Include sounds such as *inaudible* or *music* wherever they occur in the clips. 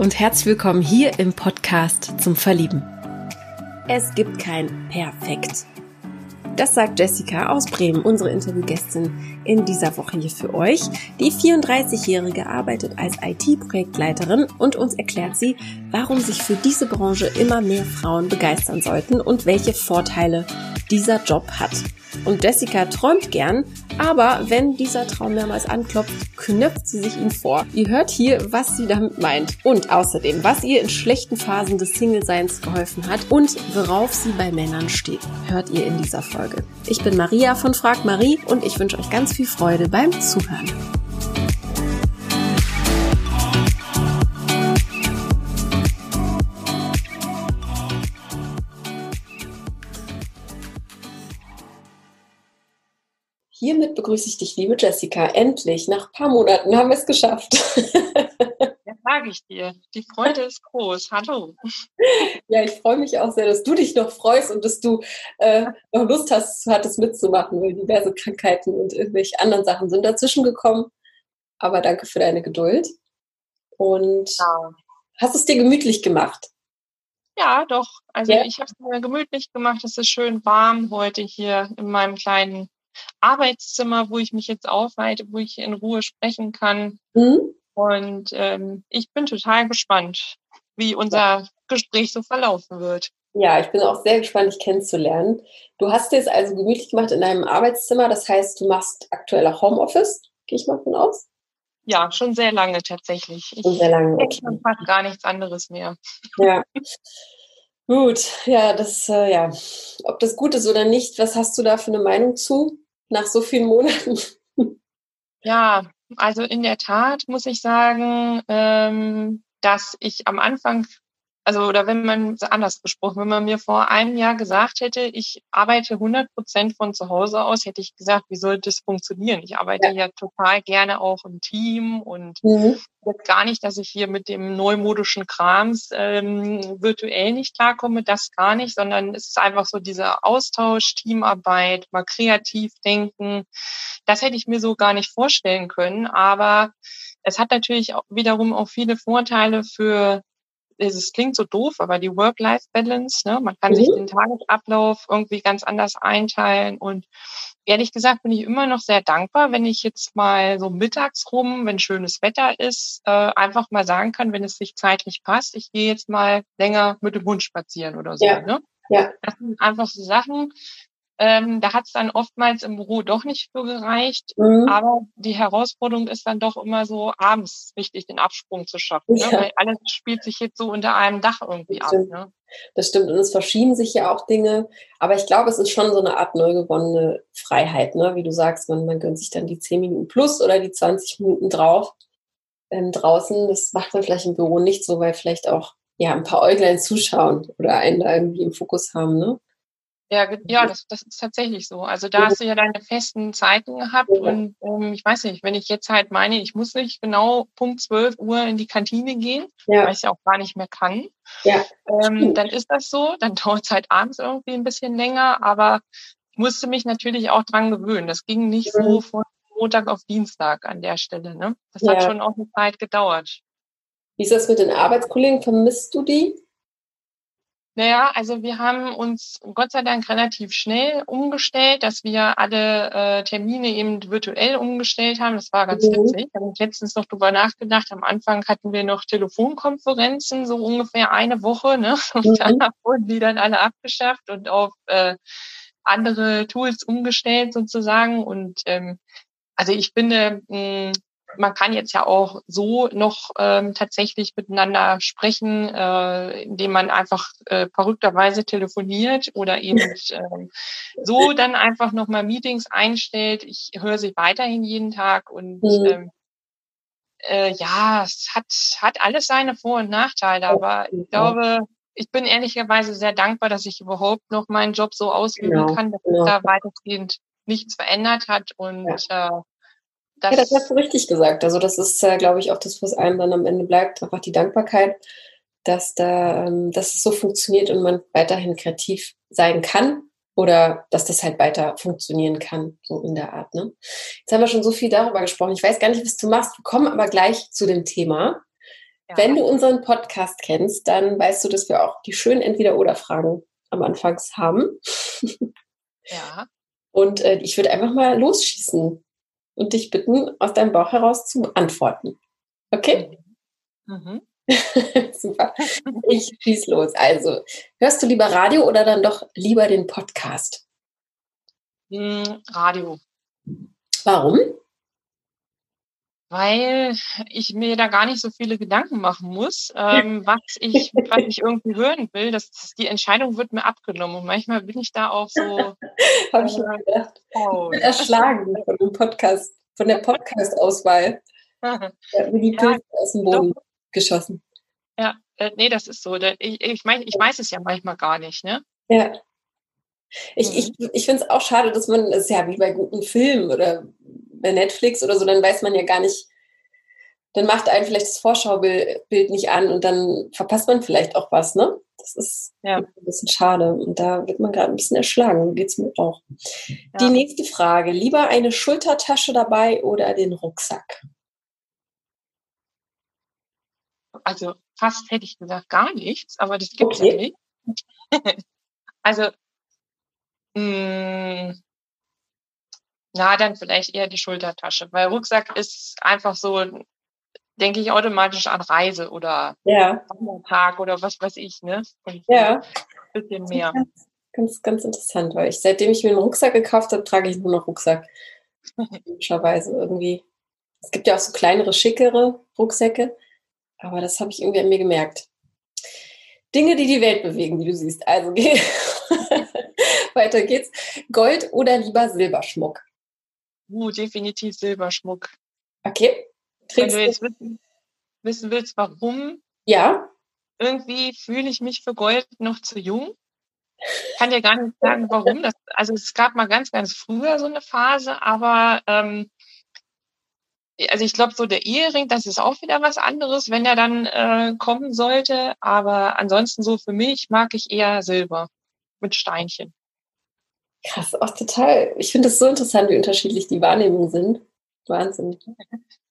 und herzlich willkommen hier im Podcast zum Verlieben. Es gibt kein Perfekt. Das sagt Jessica aus Bremen, unsere Interviewgästin in dieser Woche hier für euch. Die 34-Jährige arbeitet als IT-Projektleiterin und uns erklärt sie, warum sich für diese Branche immer mehr Frauen begeistern sollten und welche Vorteile dieser Job hat. Und Jessica träumt gern, aber wenn dieser Traum mehrmals anklopft, knöpft sie sich ihn vor. Ihr hört hier, was sie damit meint. Und außerdem, was ihr in schlechten Phasen des Single-Seins geholfen hat und worauf sie bei Männern steht, hört ihr in dieser Folge. Ich bin Maria von Frag Marie und ich wünsche euch ganz viel Freude beim Zuhören. Hiermit begrüße ich dich, liebe Jessica. Endlich, nach ein paar Monaten haben wir es geschafft. *laughs* Sage ich dir. Die Freude ist groß. Hallo. Ja, ich freue mich auch sehr, dass du dich noch freust und dass du äh, noch Lust hast, hattest mitzumachen, weil diverse Krankheiten und irgendwelche anderen Sachen sind dazwischen gekommen. Aber danke für deine Geduld. Und ja. hast es dir gemütlich gemacht? Ja, doch. Also ja. ich habe es mir gemütlich gemacht. Es ist schön warm heute hier in meinem kleinen Arbeitszimmer, wo ich mich jetzt aufhalte, wo ich in Ruhe sprechen kann. Mhm. Und ähm, ich bin total gespannt, wie unser Gespräch so verlaufen wird. Ja, ich bin auch sehr gespannt, dich kennenzulernen. Du hast es also gemütlich gemacht in deinem Arbeitszimmer. Das heißt, du machst aktuell auch Homeoffice, gehe ich mal von aus? Ja, schon sehr lange tatsächlich. Ich sehr lange. Okay. fast gar nichts anderes mehr. Ja. Gut, ja, das, äh, ja. Ob das gut ist oder nicht, was hast du da für eine Meinung zu? nach so vielen Monaten? Ja, also in der Tat muss ich sagen, ähm, dass ich am Anfang also oder wenn man anders gesprochen, wenn man mir vor einem Jahr gesagt hätte, ich arbeite 100 Prozent von zu Hause aus, hätte ich gesagt, wie soll das funktionieren? Ich arbeite ja, ja total gerne auch im Team und mhm. gar nicht, dass ich hier mit dem neumodischen Krams ähm, virtuell nicht klarkomme, das gar nicht, sondern es ist einfach so dieser Austausch, Teamarbeit, mal kreativ denken. Das hätte ich mir so gar nicht vorstellen können, aber es hat natürlich auch wiederum auch viele Vorteile für es klingt so doof, aber die Work-Life-Balance, ne, man kann mhm. sich den Tagesablauf irgendwie ganz anders einteilen und ehrlich gesagt bin ich immer noch sehr dankbar, wenn ich jetzt mal so mittags rum, wenn schönes Wetter ist, äh, einfach mal sagen kann, wenn es sich zeitlich passt, ich gehe jetzt mal länger mit dem Hund spazieren oder so. Ja. Ne? Ja. Das sind einfach so Sachen, ähm, da hat es dann oftmals im Büro doch nicht für gereicht. Mhm. Aber die Herausforderung ist dann doch immer so, abends richtig den Absprung zu schaffen. Ne? Ja. Ne? Weil alles spielt sich jetzt so unter einem Dach irgendwie ab. Ne? Das stimmt. Und es verschieben sich ja auch Dinge. Aber ich glaube, es ist schon so eine Art neu gewonnene Freiheit. Ne? Wie du sagst, man, man gönnt sich dann die 10 Minuten plus oder die 20 Minuten drauf ähm, draußen. Das macht man vielleicht im Büro nicht so, weil vielleicht auch ja, ein paar Äuglein zuschauen oder einen da irgendwie im Fokus haben. Ne? Ja, ja das, das ist tatsächlich so. Also da hast du ja deine festen Zeiten gehabt und ähm, ich weiß nicht, wenn ich jetzt halt meine, ich muss nicht genau Punkt 12 Uhr in die Kantine gehen, ja. weil ich ja auch gar nicht mehr kann, ja. ähm, dann ist das so. Dann *laughs* dauert es halt abends irgendwie ein bisschen länger, aber ich musste mich natürlich auch dran gewöhnen. Das ging nicht mhm. so von Montag auf Dienstag an der Stelle. Ne? Das ja. hat schon auch eine Zeit gedauert. Wie ist das mit den Arbeitskollegen? Vermisst du die? Naja, also wir haben uns Gott sei Dank relativ schnell umgestellt, dass wir alle äh, Termine eben virtuell umgestellt haben. Das war ganz mhm. witzig. Da habe ich letztens noch drüber nachgedacht. Am Anfang hatten wir noch Telefonkonferenzen, so ungefähr eine Woche. Ne? *laughs* Und mhm. danach wurden die dann alle abgeschafft und auf äh, andere Tools umgestellt sozusagen. Und ähm, also ich finde, mh, man kann jetzt ja auch so noch ähm, tatsächlich miteinander sprechen, äh, indem man einfach äh, verrückterweise telefoniert oder *laughs* eben äh, so dann einfach nochmal Meetings einstellt. Ich höre sie weiterhin jeden Tag und mhm. ähm, äh, ja, es hat, hat alles seine Vor- und Nachteile, aber ich glaube, ich bin ehrlicherweise sehr dankbar, dass ich überhaupt noch meinen Job so ausüben genau, kann, dass genau. da weitestgehend nichts verändert hat und ja. äh, das ja, das hast du richtig gesagt. Also das ist, äh, glaube ich, auch das, was einem dann am Ende bleibt, einfach die Dankbarkeit, dass da, ähm, dass es so funktioniert und man weiterhin kreativ sein kann oder dass das halt weiter funktionieren kann, so in der Art. Ne? Jetzt haben wir schon so viel darüber gesprochen. Ich weiß gar nicht, was du machst. Wir kommen aber gleich zu dem Thema. Ja. Wenn du unseren Podcast kennst, dann weißt du, dass wir auch die schönen Entweder-Oder-Fragen am Anfang haben. Ja. Und äh, ich würde einfach mal losschießen und dich bitten, aus deinem Bauch heraus zu antworten. Okay? Mhm. *laughs* Super. Ich schieß los. Also, hörst du lieber Radio oder dann doch lieber den Podcast? Hm, Radio. Warum? Weil ich mir da gar nicht so viele Gedanken machen muss, ähm, *laughs* was ich, was ich irgendwie hören will. Das, die Entscheidung wird mir abgenommen. Und manchmal bin ich da auch so. *laughs* Habe ich mir gedacht. Oh. Erschlagen von dem Podcast, von der Podcast-Auswahl. *laughs* wie die Pilze ja, aus dem Boden doch. geschossen. Ja, äh, nee, das ist so. Ich, ich, mein, ich weiß es ja manchmal gar nicht, ne? Ja. Ich, ich, mhm. ich finde es auch schade, dass man, das ist ja wie bei guten Filmen oder bei Netflix oder so, dann weiß man ja gar nicht, dann macht einen vielleicht das Vorschaubild nicht an und dann verpasst man vielleicht auch was, ne? Das ist ja. ein bisschen schade. Und da wird man gerade ein bisschen erschlagen. Geht es mir auch. Ja. Die nächste Frage. Lieber eine Schultertasche dabei oder den Rucksack? Also fast hätte ich gesagt gar nichts, aber das gibt es okay. ja nicht. *laughs* also hm, na, dann vielleicht eher die Schultertasche, weil Rucksack ist einfach so, denke ich automatisch an Reise oder ja. Tag oder was weiß ich, ne? Und ja. Ein bisschen mehr. Ganz, ganz, ganz interessant, weil ich, seitdem ich mir einen Rucksack gekauft habe, trage ich nur noch Rucksack. *laughs* Typischerweise irgendwie. Es gibt ja auch so kleinere, schickere Rucksäcke, aber das habe ich irgendwie an mir gemerkt. Dinge, die die Welt bewegen, wie du siehst. Also *laughs* *laughs* weiter geht's. Gold oder lieber Silberschmuck? Uh, definitiv Silberschmuck. Okay. Trägst Wenn du jetzt wissen, wissen willst, warum? Ja. Irgendwie fühle ich mich für Gold noch zu jung. Kann dir gar nicht sagen, warum. Das, also es gab mal ganz, ganz früher so eine Phase, aber ähm, also ich glaube, so der Ehering, das ist auch wieder was anderes, wenn er dann äh, kommen sollte. Aber ansonsten so für mich mag ich eher Silber mit Steinchen. Krass, auch total. Ich finde es so interessant, wie unterschiedlich die Wahrnehmungen sind. Wahnsinn.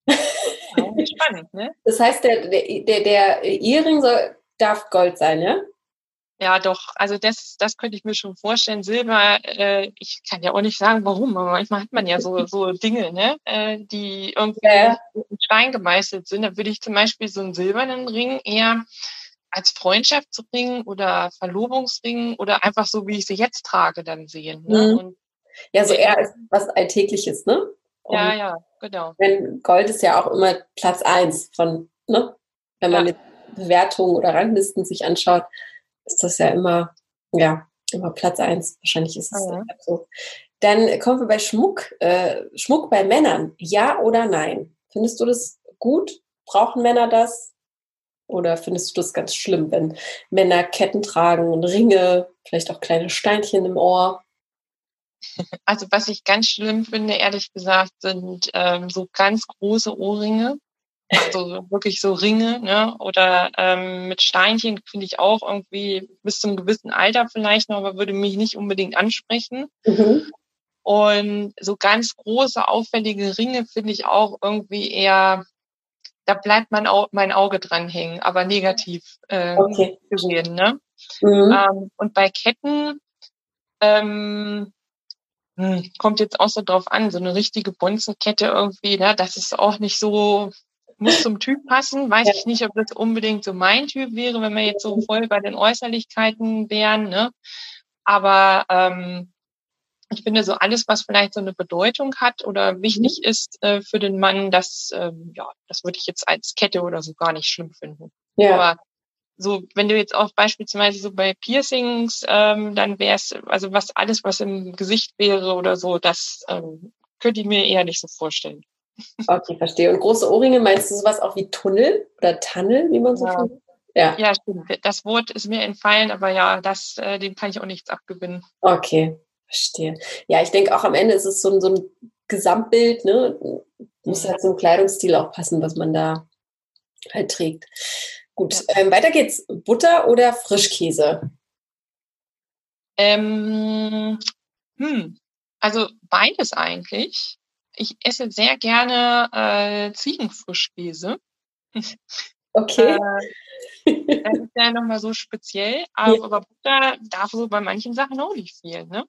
spannend, ne? *laughs* Das heißt, der, der, der Ehering soll, darf Gold sein, ja? Ja, doch. Also das, das könnte ich mir schon vorstellen. Silber, äh, ich kann ja auch nicht sagen, warum, aber manchmal hat man ja so, so Dinge, ne, äh, die irgendwie ja. in Stein gemeißelt sind. Da würde ich zum Beispiel so einen silbernen Ring eher als Freundschaftsring oder Verlobungsring oder einfach so, wie ich sie jetzt trage, dann sehen. Ne? Mhm. Ja, so eher als was Alltägliches, ne? Und ja, ja, genau. Wenn Gold ist ja auch immer Platz eins von, ne? Wenn man ja. Bewertungen oder Ranglisten sich anschaut, ist das ja immer, ja, immer Platz eins. Wahrscheinlich ist es ja. so. Dann kommen wir bei Schmuck. Äh, Schmuck bei Männern. Ja oder nein? Findest du das gut? Brauchen Männer das? Oder findest du das ganz schlimm, wenn Männer Ketten tragen und Ringe, vielleicht auch kleine Steinchen im Ohr? Also was ich ganz schlimm finde, ehrlich gesagt, sind ähm, so ganz große Ohrringe. Also wirklich so Ringe, ne? Oder ähm, mit Steinchen finde ich auch irgendwie bis zum gewissen Alter vielleicht noch, aber würde mich nicht unbedingt ansprechen. Mhm. Und so ganz große, auffällige Ringe finde ich auch irgendwie eher, da bleibt mein, Au mein Auge dran hängen, aber negativ äh, okay. gesehen. Ne? Mhm. Ähm, und bei Ketten ähm, hm, kommt jetzt auch so drauf an, so eine richtige Bonzenkette irgendwie, ne, das ist auch nicht so, muss zum Typ passen. Weiß ja. ich nicht, ob das unbedingt so mein Typ wäre, wenn wir jetzt so voll bei den Äußerlichkeiten wären. Ne? Aber ähm, ich finde so alles, was vielleicht so eine Bedeutung hat oder wichtig mhm. ist äh, für den Mann, das, ähm, ja, das würde ich jetzt als Kette oder so gar nicht schlimm finden. Ja. Aber so, wenn du jetzt auch beispielsweise so bei Piercings, ähm, dann wäre es, also was alles, was im Gesicht wäre oder so, das ähm, könnte ich mir eher nicht so vorstellen. Okay, verstehe. Und große Ohrringe, meinst du sowas auch wie Tunnel oder Tunnel, wie man so ja. Ja. ja, stimmt. Das Wort ist mir entfallen, aber ja, das, äh, dem kann ich auch nichts abgewinnen. Okay, verstehe. Ja, ich denke auch am Ende ist es so ein, so ein Gesamtbild, ne? Muss halt so ein Kleidungsstil auch passen, was man da halt trägt. Gut, ähm, weiter geht's. Butter oder Frischkäse? Ähm, hm, also beides eigentlich. Ich esse sehr gerne äh, Ziegenfrischkäse. *laughs* Okay. Äh, das ist ja nochmal so speziell, aber, ja. aber Butter darf so bei manchen Sachen auch nicht fehlen, ne?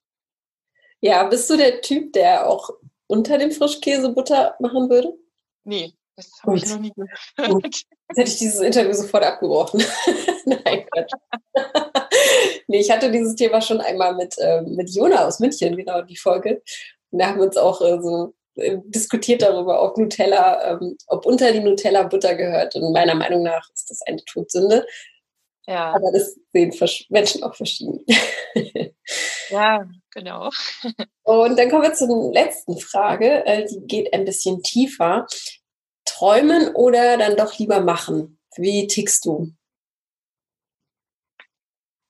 Ja, bist du der Typ, der auch unter dem Frischkäse Butter machen würde? Nee, das habe ich noch nie gehört. Jetzt hätte ich dieses Interview sofort abgebrochen. *laughs* Nein, Quatsch. *laughs* nee, ich hatte dieses Thema schon einmal mit, äh, mit Jona aus München, genau, die Folge. Und da haben wir uns auch äh, so äh, diskutiert darüber, ob Nutella, ähm, ob unter die Nutella Butter gehört. Und meiner Meinung nach ist das eine Todsünde. Ja. Aber das sehen Menschen auch verschieden. *laughs* ja, genau. Und dann kommen wir zur letzten Frage. Äh, die geht ein bisschen tiefer. Träumen oder dann doch lieber machen? Wie tickst du?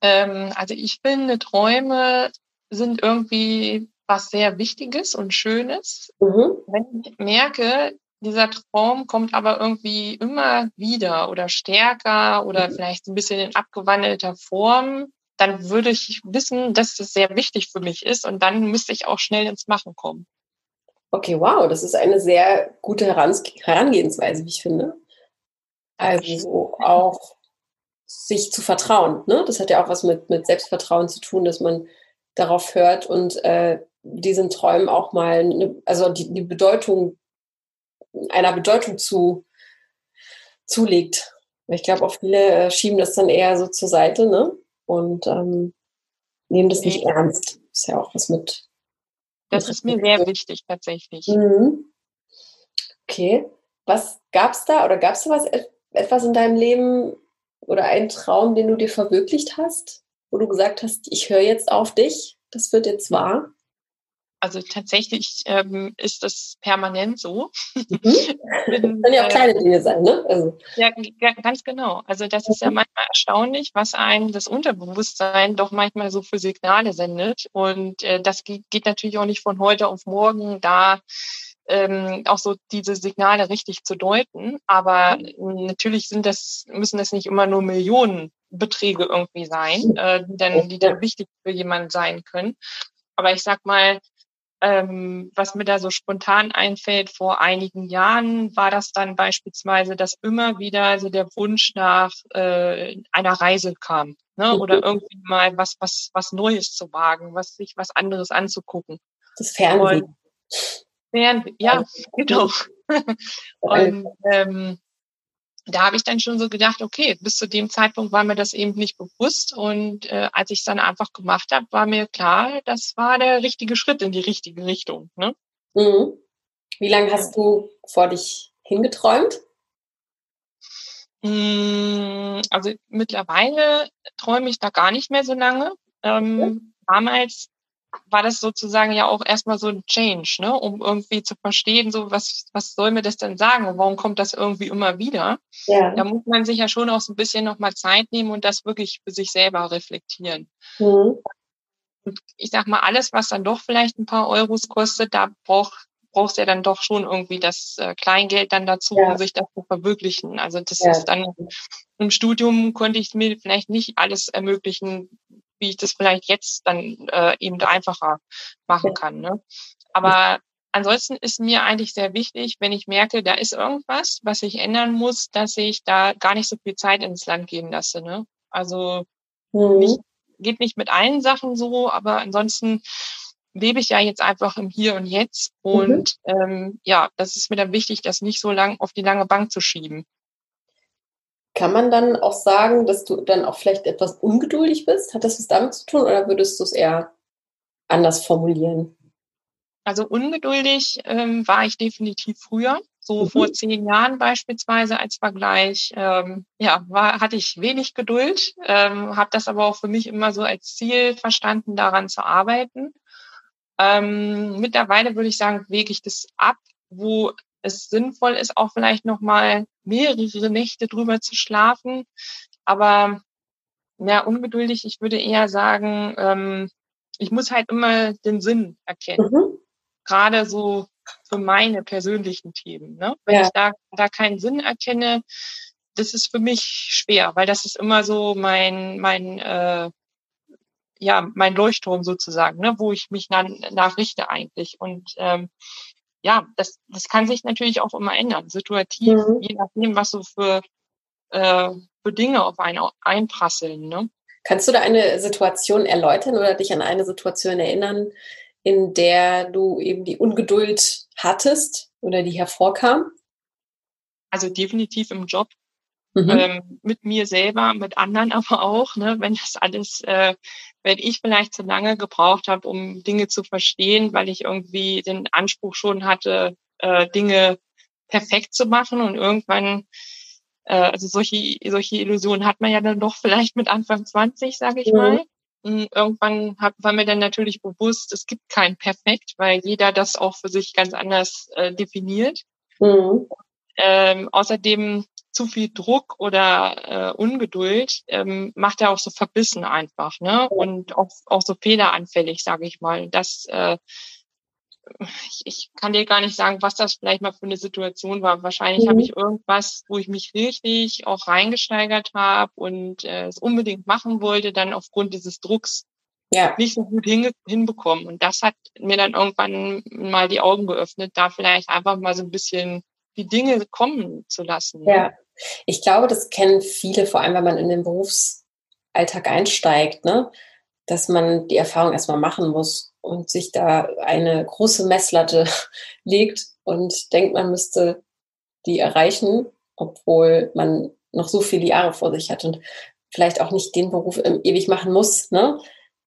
Ähm, also ich finde, Träume sind irgendwie was sehr Wichtiges und Schönes. Mhm. Wenn ich merke, dieser Traum kommt aber irgendwie immer wieder oder stärker oder mhm. vielleicht ein bisschen in abgewandelter Form, dann würde ich wissen, dass das sehr wichtig für mich ist und dann müsste ich auch schnell ins Machen kommen. Okay, wow, das ist eine sehr gute Herangehensweise, wie ich finde. Also so auch sich zu vertrauen. Ne? Das hat ja auch was mit, mit Selbstvertrauen zu tun, dass man darauf hört und äh, diesen Träumen auch mal, eine, also die, die Bedeutung, einer Bedeutung zu, zulegt. Ich glaube, auch viele äh, schieben das dann eher so zur Seite, ne? Und ähm, nehmen das nicht nee. ernst. Ist ja auch was mit. Das ist mir sehr wichtig, tatsächlich. Mhm. Okay. Was gab's da oder gab's da was etwas in deinem Leben oder einen Traum, den du dir verwirklicht hast, wo du gesagt hast, ich höre jetzt auf dich, das wird jetzt wahr? Also tatsächlich ähm, ist das permanent so. Mhm. *laughs* Bin, Können ja auch äh, kleine Dinge sein, ne? Also. Ja, ganz genau. Also das ist ja mhm. manchmal erstaunlich, was einem das Unterbewusstsein doch manchmal so für Signale sendet. Und äh, das geht, geht natürlich auch nicht von heute auf morgen da ähm, auch so diese Signale richtig zu deuten. Aber mhm. natürlich sind das, müssen das nicht immer nur Millionenbeträge irgendwie sein, äh, die dann, die dann wichtig für jemanden sein können. Aber ich sag mal, ähm, was mir da so spontan einfällt, vor einigen Jahren war das dann beispielsweise, dass immer wieder so der Wunsch nach äh, einer Reise kam. Ne? Oder mhm. irgendwie mal was, was, was Neues zu wagen, was sich was anderes anzugucken. Das Fernsehen. Und Fernsehen, ja, genau. *laughs* Und ähm, da habe ich dann schon so gedacht, okay, bis zu dem Zeitpunkt war mir das eben nicht bewusst. Und äh, als ich es dann einfach gemacht habe, war mir klar, das war der richtige Schritt in die richtige Richtung. Ne? Mhm. Wie lange hast du vor dich hingeträumt? Hm, also mittlerweile träume ich da gar nicht mehr so lange. Ähm, damals war das sozusagen ja auch erstmal so ein Change, ne? um irgendwie zu verstehen, so was, was soll mir das denn sagen und warum kommt das irgendwie immer wieder? Ja. Da muss man sich ja schon auch so ein bisschen nochmal Zeit nehmen und das wirklich für sich selber reflektieren. Mhm. Und ich sag mal, alles, was dann doch vielleicht ein paar Euros kostet, da braucht brauchst ja dann doch schon irgendwie das äh, Kleingeld dann dazu, ja. um sich das zu verwirklichen. Also das ja. ist dann im Studium konnte ich mir vielleicht nicht alles ermöglichen, wie ich das vielleicht jetzt dann äh, eben einfacher machen kann. Ne? Aber ansonsten ist mir eigentlich sehr wichtig, wenn ich merke, da ist irgendwas, was ich ändern muss, dass ich da gar nicht so viel Zeit ins Land gehen lasse. Ne? Also mhm. nicht, geht nicht mit allen Sachen so, aber ansonsten lebe ich ja jetzt einfach im Hier und Jetzt. Mhm. Und mhm. ähm, ja, das ist mir dann wichtig, das nicht so lang auf die lange Bank zu schieben. Kann man dann auch sagen, dass du dann auch vielleicht etwas ungeduldig bist? Hat das was damit zu tun oder würdest du es eher anders formulieren? Also ungeduldig ähm, war ich definitiv früher, so mhm. vor zehn Jahren beispielsweise als Vergleich. Ähm, ja, war, hatte ich wenig Geduld, ähm, habe das aber auch für mich immer so als Ziel verstanden, daran zu arbeiten. Ähm, mittlerweile würde ich sagen, wege ich das ab, wo es sinnvoll ist, auch vielleicht nochmal mehrere Nächte drüber zu schlafen. Aber ja, ungeduldig, ich würde eher sagen, ähm, ich muss halt immer den Sinn erkennen. Mhm. Gerade so für meine persönlichen Themen. Ne? Wenn ja. ich da, da keinen Sinn erkenne, das ist für mich schwer, weil das ist immer so mein, mein, äh, ja, mein Leuchtturm sozusagen, ne, wo ich mich dann nachrichte eigentlich. Und ähm, ja, das, das kann sich natürlich auch immer ändern, situativ, mhm. je nachdem, was so für äh, für Dinge auf einen einprasseln. Ne? Kannst du da eine Situation erläutern oder dich an eine Situation erinnern, in der du eben die Ungeduld hattest oder die hervorkam? Also definitiv im Job. Mhm. Ähm, mit mir selber, mit anderen aber auch, ne, wenn das alles, äh, wenn ich vielleicht zu lange gebraucht habe, um Dinge zu verstehen, weil ich irgendwie den Anspruch schon hatte, äh, Dinge perfekt zu machen und irgendwann äh, also solche, solche Illusionen hat man ja dann doch vielleicht mit Anfang 20, sage ich mhm. mal. Und irgendwann hat, war mir dann natürlich bewusst, es gibt kein Perfekt, weil jeder das auch für sich ganz anders äh, definiert. Mhm. Ähm, außerdem zu viel Druck oder äh, Ungeduld ähm, macht er auch so verbissen einfach, ne? Und auch, auch so fehleranfällig, sage ich mal. Das äh, ich, ich kann dir gar nicht sagen, was das vielleicht mal für eine Situation war. Wahrscheinlich mhm. habe ich irgendwas, wo ich mich richtig auch reingesteigert habe und äh, es unbedingt machen wollte, dann aufgrund dieses Drucks ja. nicht so gut hin, hinbekommen. Und das hat mir dann irgendwann mal die Augen geöffnet, da vielleicht einfach mal so ein bisschen die Dinge kommen zu lassen. Ne? Ja, ich glaube, das kennen viele, vor allem wenn man in den Berufsalltag einsteigt, ne? dass man die Erfahrung erstmal machen muss und sich da eine große Messlatte *laughs* legt und denkt, man müsste die erreichen, obwohl man noch so viele Jahre vor sich hat und vielleicht auch nicht den Beruf ewig machen muss. Ne?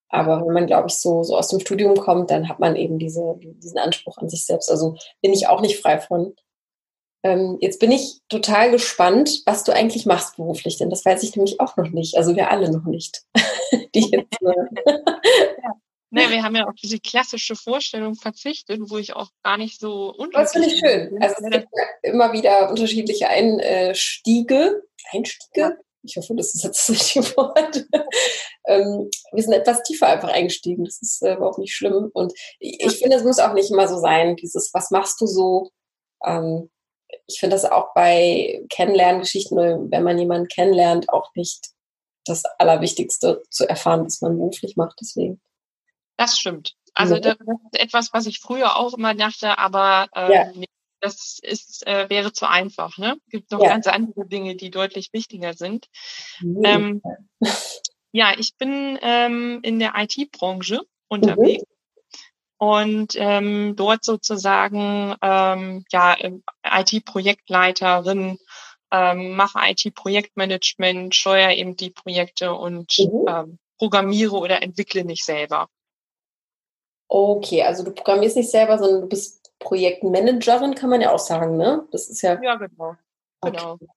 Aber wenn man, glaube ich, so, so aus dem Studium kommt, dann hat man eben diese, diesen Anspruch an sich selbst. Also bin ich auch nicht frei von. Ähm, jetzt bin ich total gespannt, was du eigentlich machst beruflich, denn das weiß ich nämlich auch noch nicht. Also wir alle noch nicht. *laughs* Die jetzt, äh, *laughs* ja. Ne, wir haben ja auf diese klassische Vorstellung verzichtet, wo ich auch gar nicht so unterschiedlich Das finde ich schön. Also es gibt immer wieder unterschiedliche Einstiege. Einstiege? Ja. Ich hoffe, das ist jetzt das richtige *laughs* Wort. ähm, wir sind etwas tiefer einfach eingestiegen. Das ist äh, überhaupt nicht schlimm. Und ich, ich finde, es muss auch nicht immer so sein, dieses, was machst du so? Ähm, ich finde das auch bei Kennenlerngeschichten, wenn man jemanden kennenlernt, auch nicht das Allerwichtigste zu erfahren, was man beruflich macht. Deswegen. Das stimmt. Also das ist etwas, was ich früher auch immer dachte, aber ähm, ja. das ist, äh, wäre zu einfach. Ne? Es gibt noch ja. ganz andere Dinge, die deutlich wichtiger sind. Ähm, *laughs* ja, ich bin ähm, in der IT-Branche unterwegs. Mhm. Und ähm, dort sozusagen ähm, ja IT-Projektleiterin, ähm, mache IT-Projektmanagement, steuere eben die Projekte und mhm. ähm, programmiere oder entwickle nicht selber. Okay, also du programmierst nicht selber, sondern du bist Projektmanagerin, kann man ja auch sagen, ne? Das ist ja. Ja, genau. genau. Okay.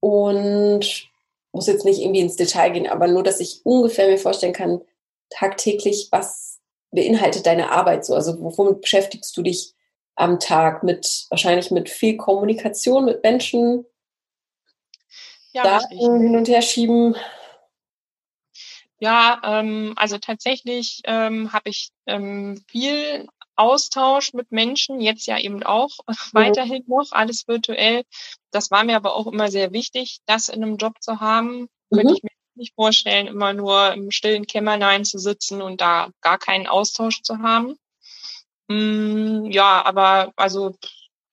Und muss jetzt nicht irgendwie ins Detail gehen, aber nur, dass ich ungefähr mir vorstellen kann, tagtäglich, was beinhaltet deine Arbeit so? Also womit beschäftigst du dich am Tag? Mit wahrscheinlich mit viel Kommunikation mit Menschen, ja, Daten richtig. hin und her schieben. Ja, ähm, also tatsächlich ähm, habe ich ähm, viel Austausch mit Menschen, jetzt ja eben auch *laughs* mhm. weiterhin noch, alles virtuell. Das war mir aber auch immer sehr wichtig, das in einem Job zu haben. Mhm. Könnte ich mir nicht vorstellen, immer nur im stillen Kämmerlein zu sitzen und da gar keinen Austausch zu haben. Mm, ja, aber also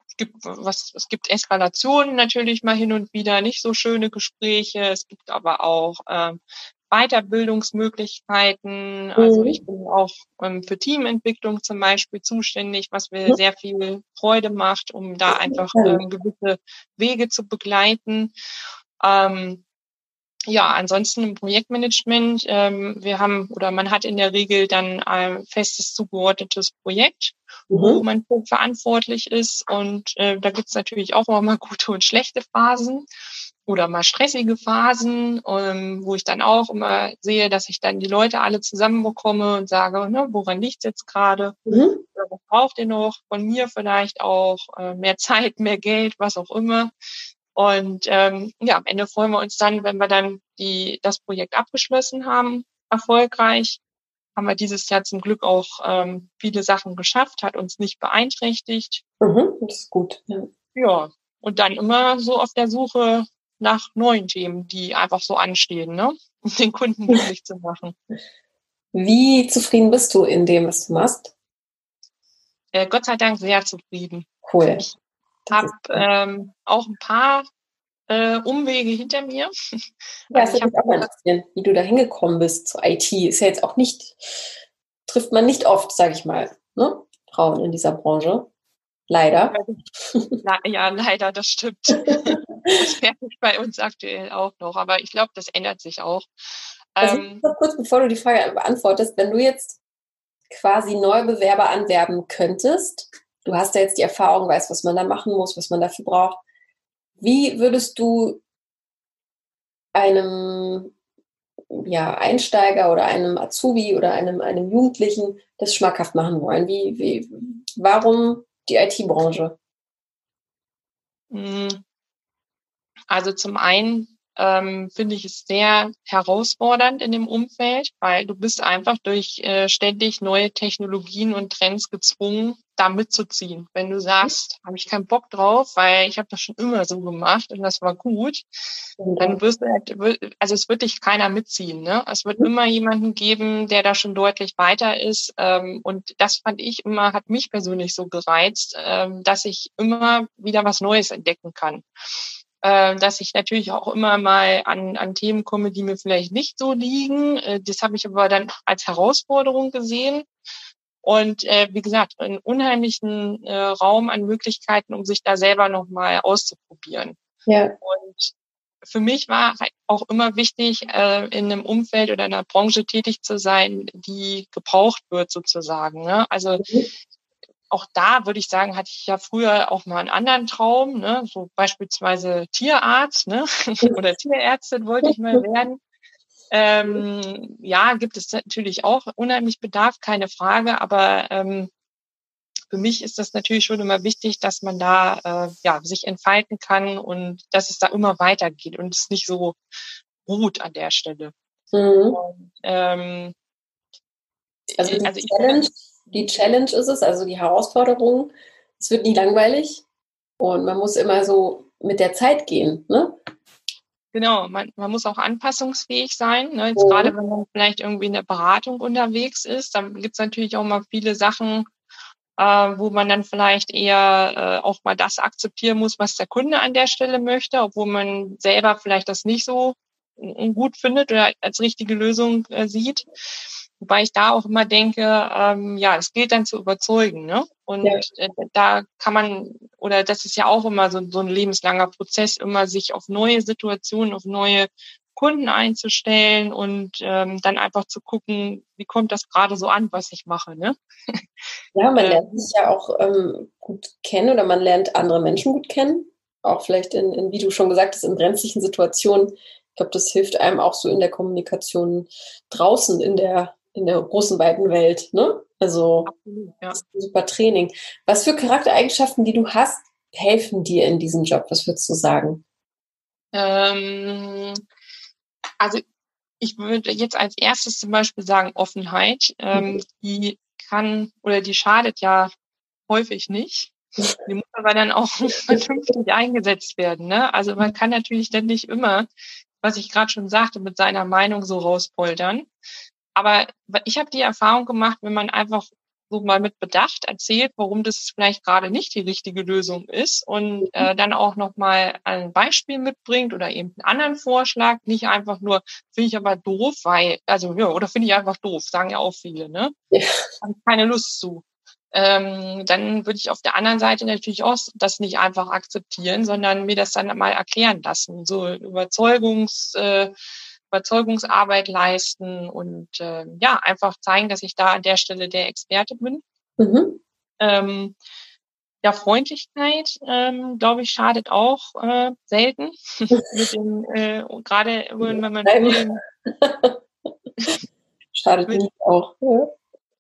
es gibt was, es gibt Eskalationen natürlich mal hin und wieder, nicht so schöne Gespräche. Es gibt aber auch ähm, Weiterbildungsmöglichkeiten. Also mhm. ich bin auch ähm, für Teamentwicklung zum Beispiel zuständig, was mir sehr viel Freude macht, um da einfach ähm, gewisse Wege zu begleiten. Ähm, ja, ansonsten im Projektmanagement, ähm, wir haben oder man hat in der Regel dann ein festes zugeordnetes Projekt, mhm. wo man verantwortlich ist. Und äh, da gibt's natürlich auch mal *laughs* gute und schlechte Phasen oder mal stressige Phasen, ähm, wo ich dann auch immer sehe, dass ich dann die Leute alle zusammenbekomme und sage, ne, woran liegt jetzt gerade? Mhm. Was braucht ihr noch? Von mir vielleicht auch äh, mehr Zeit, mehr Geld, was auch immer. Und ähm, ja, am Ende freuen wir uns dann, wenn wir dann die, das Projekt abgeschlossen haben, erfolgreich. Haben wir dieses Jahr zum Glück auch ähm, viele Sachen geschafft, hat uns nicht beeinträchtigt. Mhm, das ist gut. Ja. ja, und dann immer so auf der Suche nach neuen Themen, die einfach so anstehen, ne? *laughs* um den Kunden glücklich zu machen. Wie zufrieden bist du in dem, was du machst? Äh, Gott sei Dank sehr zufrieden. Cool. Ich habe ähm, auch ein paar äh, Umwege hinter mir. *laughs* Ja, also würde mich auch mal interessieren, wie du da hingekommen bist zu IT. Ist ja jetzt auch nicht, trifft man nicht oft, sage ich mal, ne? Frauen in dieser Branche. Leider. Ja, *laughs* leider, das stimmt. *laughs* das merke ich bei uns aktuell auch noch. Aber ich glaube, das ändert sich auch. Also ähm, kurz bevor du die Frage beantwortest, wenn du jetzt quasi neue Bewerber anwerben könntest, du hast ja jetzt die Erfahrung, weißt, was man da machen muss, was man dafür braucht. Wie würdest du einem ja, Einsteiger oder einem Azubi oder einem, einem Jugendlichen das schmackhaft machen wollen? Wie, wie, warum die IT-Branche? Hm. Also zum einen ähm, finde ich es sehr herausfordernd in dem Umfeld, weil du bist einfach durch äh, ständig neue Technologien und Trends gezwungen, da mitzuziehen. Wenn du sagst, habe ich keinen Bock drauf, weil ich habe das schon immer so gemacht und das war gut, mhm. dann wirst du halt, also es wird dich keiner mitziehen. Ne? Es wird mhm. immer jemanden geben, der da schon deutlich weiter ist. Ähm, und das fand ich immer, hat mich persönlich so gereizt, ähm, dass ich immer wieder was Neues entdecken kann äh, dass ich natürlich auch immer mal an, an Themen komme, die mir vielleicht nicht so liegen. Äh, das habe ich aber dann als Herausforderung gesehen. Und äh, wie gesagt, einen unheimlichen äh, Raum an Möglichkeiten, um sich da selber nochmal auszuprobieren. Ja. Und für mich war halt auch immer wichtig, äh, in einem Umfeld oder in einer Branche tätig zu sein, die gebraucht wird sozusagen. Ne? Also mhm auch da würde ich sagen, hatte ich ja früher auch mal einen anderen Traum, ne? so beispielsweise Tierarzt ne? *laughs* oder Tierärztin wollte ich mal werden. Ähm, ja, gibt es natürlich auch unheimlich Bedarf, keine Frage, aber ähm, für mich ist das natürlich schon immer wichtig, dass man da äh, ja, sich entfalten kann und dass es da immer weitergeht und es nicht so ruht an der Stelle. Mhm. Und, ähm, also die also Challenge, die Challenge ist es, also die Herausforderung. Es wird nie langweilig und man muss immer so mit der Zeit gehen. Ne? Genau, man, man muss auch anpassungsfähig sein. Ne? Jetzt oh. Gerade wenn man vielleicht irgendwie in der Beratung unterwegs ist, dann gibt es natürlich auch mal viele Sachen, äh, wo man dann vielleicht eher äh, auch mal das akzeptieren muss, was der Kunde an der Stelle möchte, obwohl man selber vielleicht das nicht so gut findet oder als richtige Lösung äh, sieht. Wobei ich da auch immer denke, ähm, ja, es gilt dann zu überzeugen. Ne? Und ja. äh, da kann man, oder das ist ja auch immer so, so ein lebenslanger Prozess, immer sich auf neue Situationen, auf neue Kunden einzustellen und ähm, dann einfach zu gucken, wie kommt das gerade so an, was ich mache. Ne? Ja, man *laughs* lernt sich ja auch ähm, gut kennen oder man lernt andere Menschen gut kennen. Auch vielleicht in, in wie du schon gesagt hast, in brenzlichen Situationen. Ich glaube, das hilft einem auch so in der Kommunikation draußen in der in der großen, weiten Welt. Ne? Also ja. super Training. Was für Charaktereigenschaften, die du hast, helfen dir in diesem Job? Was würdest du sagen? Ähm, also ich würde jetzt als erstes zum Beispiel sagen Offenheit. Ähm, mhm. Die kann oder die schadet ja häufig nicht. *laughs* Die muss aber dann auch *laughs* vernünftig eingesetzt werden. Ne? Also man kann natürlich dann nicht immer, was ich gerade schon sagte, mit seiner Meinung so rauspoltern. Aber ich habe die Erfahrung gemacht, wenn man einfach so mal mit Bedacht erzählt, warum das vielleicht gerade nicht die richtige Lösung ist und mhm. äh, dann auch noch mal ein Beispiel mitbringt oder eben einen anderen Vorschlag, nicht einfach nur finde ich aber doof, weil also ja oder finde ich einfach doof, sagen ja auch viele, ne? Ja. Habe keine Lust zu. Ähm, dann würde ich auf der anderen Seite natürlich auch das nicht einfach akzeptieren, sondern mir das dann mal erklären lassen, so Überzeugungs äh, Überzeugungsarbeit leisten und äh, ja, einfach zeigen, dass ich da an der Stelle der Experte bin. Mhm. Ähm, ja, Freundlichkeit, ähm, glaube ich, schadet auch äh, selten. *laughs* Mit dem, äh, gerade wenn man viel, *laughs* schadet mit, nicht auch. Ja.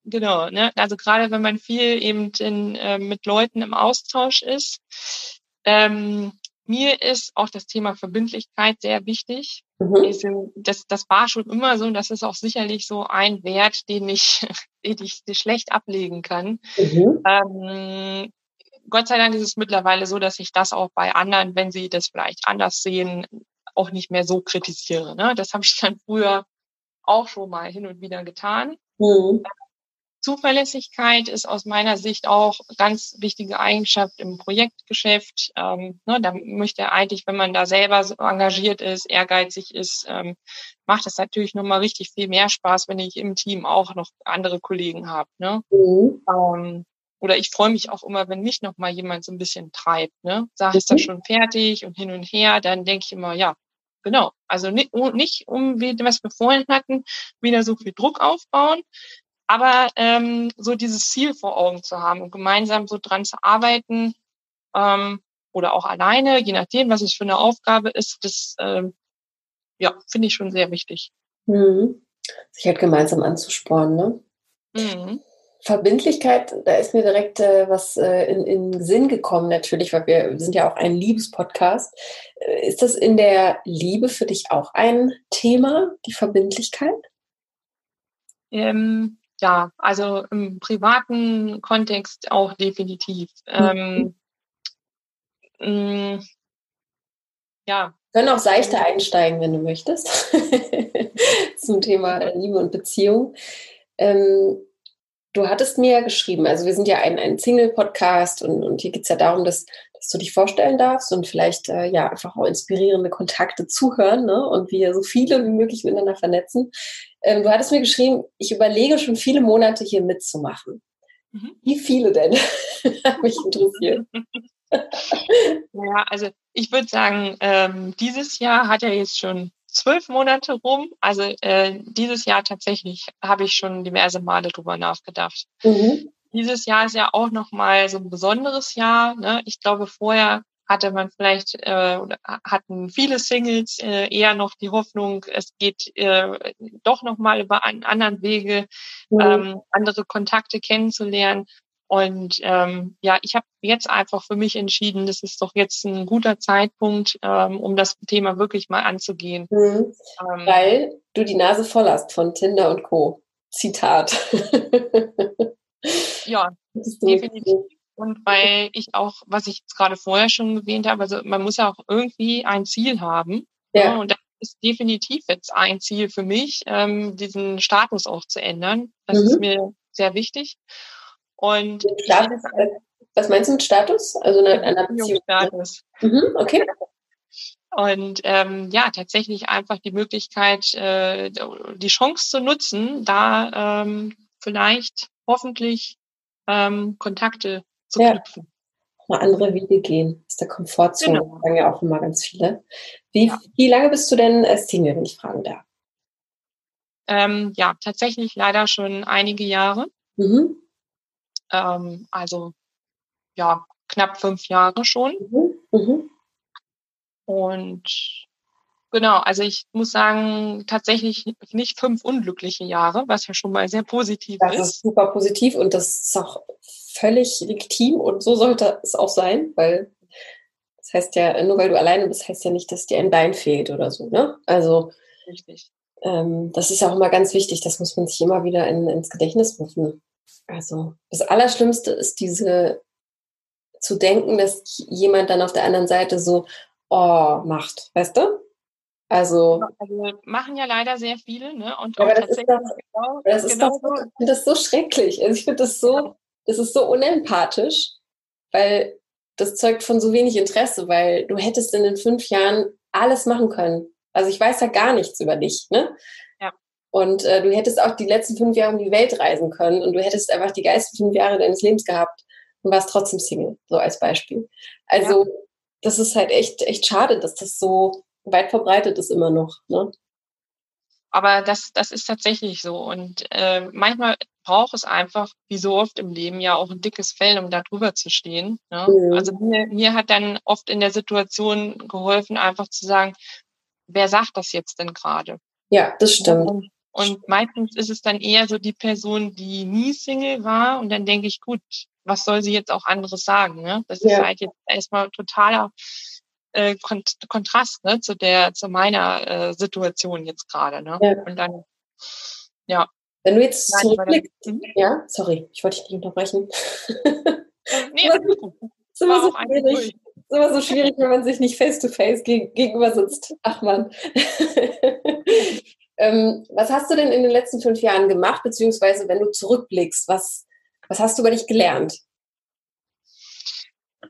Genau, ne? also gerade wenn man viel eben in, äh, mit Leuten im Austausch ist. Ähm, mir ist auch das Thema Verbindlichkeit sehr wichtig. Mhm. Das, das war schon immer so und das ist auch sicherlich so ein Wert, den ich, *laughs* den ich schlecht ablegen kann. Mhm. Ähm, Gott sei Dank ist es mittlerweile so, dass ich das auch bei anderen, wenn sie das vielleicht anders sehen, auch nicht mehr so kritisiere. Ne? Das habe ich dann früher auch schon mal hin und wieder getan. Mhm. Zuverlässigkeit ist aus meiner Sicht auch ganz wichtige Eigenschaft im Projektgeschäft. Ähm, ne, da möchte eigentlich, wenn man da selber so engagiert ist, ehrgeizig ist, ähm, macht es natürlich nochmal richtig viel mehr Spaß, wenn ich im Team auch noch andere Kollegen habe. Ne? Mhm. Ähm, oder ich freue mich auch immer, wenn mich noch mal jemand so ein bisschen treibt. Ne? Sag, ist das mhm. schon fertig und hin und her, dann denke ich immer, ja, genau. Also nicht, nicht um, wie was wir vorhin hatten, wieder so viel Druck aufbauen, aber ähm, so dieses Ziel vor Augen zu haben und gemeinsam so dran zu arbeiten ähm, oder auch alleine, je nachdem, was es für eine Aufgabe ist, das ähm, ja, finde ich schon sehr wichtig. Mhm. Sich halt gemeinsam anzuspornen, ne? Mhm. Verbindlichkeit, da ist mir direkt äh, was äh, in, in Sinn gekommen, natürlich, weil wir sind ja auch ein Liebespodcast. Äh, ist das in der Liebe für dich auch ein Thema, die Verbindlichkeit? Ähm, ja, also im privaten Kontext auch definitiv. Mhm. Ähm, mm, ja. Wir können auch seichter einsteigen, wenn du möchtest, *laughs* zum Thema Liebe und Beziehung. Ähm, du hattest mir ja geschrieben, also wir sind ja ein, ein Single-Podcast und, und hier geht es ja darum, dass, dass du dich vorstellen darfst und vielleicht äh, ja einfach auch inspirierende Kontakte zuhören ne? und wir so viele wie möglich miteinander vernetzen. Ähm, du hattest mir geschrieben, ich überlege schon viele Monate hier mitzumachen. Mhm. Wie viele denn? *laughs* Mich interessiert. *laughs* ja, also ich würde sagen, ähm, dieses Jahr hat er jetzt schon zwölf Monate rum. Also äh, dieses Jahr tatsächlich habe ich schon diverse Male drüber nachgedacht. Mhm. Dieses Jahr ist ja auch nochmal so ein besonderes Jahr. Ne? Ich glaube, vorher hatte man vielleicht äh, hatten viele Singles äh, eher noch die Hoffnung, es geht äh, doch noch mal über einen anderen Wege, mhm. ähm, andere Kontakte kennenzulernen. Und ähm, ja, ich habe jetzt einfach für mich entschieden, das ist doch jetzt ein guter Zeitpunkt, ähm, um das Thema wirklich mal anzugehen. Mhm. Ähm, Weil du die Nase voll hast von Tinder und Co. Zitat. *laughs* ja, definitiv. Und weil ich auch, was ich jetzt gerade vorher schon erwähnt habe, also man muss ja auch irgendwie ein Ziel haben. Ja. ja und das ist definitiv jetzt ein Ziel für mich, ähm, diesen Status auch zu ändern. Das mhm. ist mir sehr wichtig. Und Status, was meinst du mit Status? Also eine, eine Beziehung? Status. Mhm, okay. Und ähm, ja, tatsächlich einfach die Möglichkeit, äh, die Chance zu nutzen, da ähm, vielleicht hoffentlich ähm, Kontakte zu ja. knüpfen. Mal andere Wege gehen, aus der Komfortzone, genau. sagen ja auch immer ganz viele. Wie, ja. wie lange bist du denn als Single, wenn ich fragen darf? Ähm, ja, tatsächlich leider schon einige Jahre. Mhm. Ähm, also ja, knapp fünf Jahre schon. Mhm. Mhm. Und genau, also ich muss sagen, tatsächlich nicht fünf unglückliche Jahre, was ja schon mal sehr positiv das ist. Das ist super positiv und das ist auch völlig legitim und so sollte es auch sein, weil das heißt ja, nur weil du alleine bist, heißt ja nicht, dass dir ein Bein fehlt oder so, ne? Also Richtig. Ähm, das ist ja auch immer ganz wichtig, das muss man sich immer wieder in, ins Gedächtnis rufen. Also das Allerschlimmste ist diese zu denken, dass jemand dann auf der anderen Seite so oh macht, weißt du? Also, also machen ja leider sehr viele, ne? Und auch das ist doch, genau, das ist genau doch, ich finde das so schrecklich. Also ich finde das so, das ist so unempathisch, weil das zeugt von so wenig Interesse, weil du hättest in den fünf Jahren alles machen können. Also ich weiß ja gar nichts über dich, ne? Und äh, du hättest auch die letzten fünf Jahre um die Welt reisen können und du hättest einfach die geilsten fünf Jahre deines Lebens gehabt und warst trotzdem Single, so als Beispiel. Also ja. das ist halt echt, echt schade, dass das so weit verbreitet ist immer noch. Ne? Aber das, das ist tatsächlich so. Und äh, manchmal braucht es einfach, wie so oft im Leben, ja auch ein dickes Fell, um da drüber zu stehen. Ne? Mhm. Also mir, mir hat dann oft in der Situation geholfen, einfach zu sagen, wer sagt das jetzt denn gerade? Ja, das stimmt. Und und meistens ist es dann eher so die Person, die nie Single war. Und dann denke ich, gut, was soll sie jetzt auch anderes sagen? Ne? Das ja. ist halt jetzt erstmal totaler äh, Kont Kontrast ne, zu der, zu meiner äh, Situation jetzt gerade. Ne? Ja. Und dann, ja. Wenn du jetzt Nein, zurückblickst, dann, ja, sorry, ich wollte dich nicht unterbrechen. nee, *laughs* das ist immer so schwierig. ist immer so schwierig, wenn man sich nicht face to face gegenüber sitzt. Ach man. *laughs* Ähm, was hast du denn in den letzten fünf Jahren gemacht, beziehungsweise wenn du zurückblickst, was, was hast du über dich gelernt?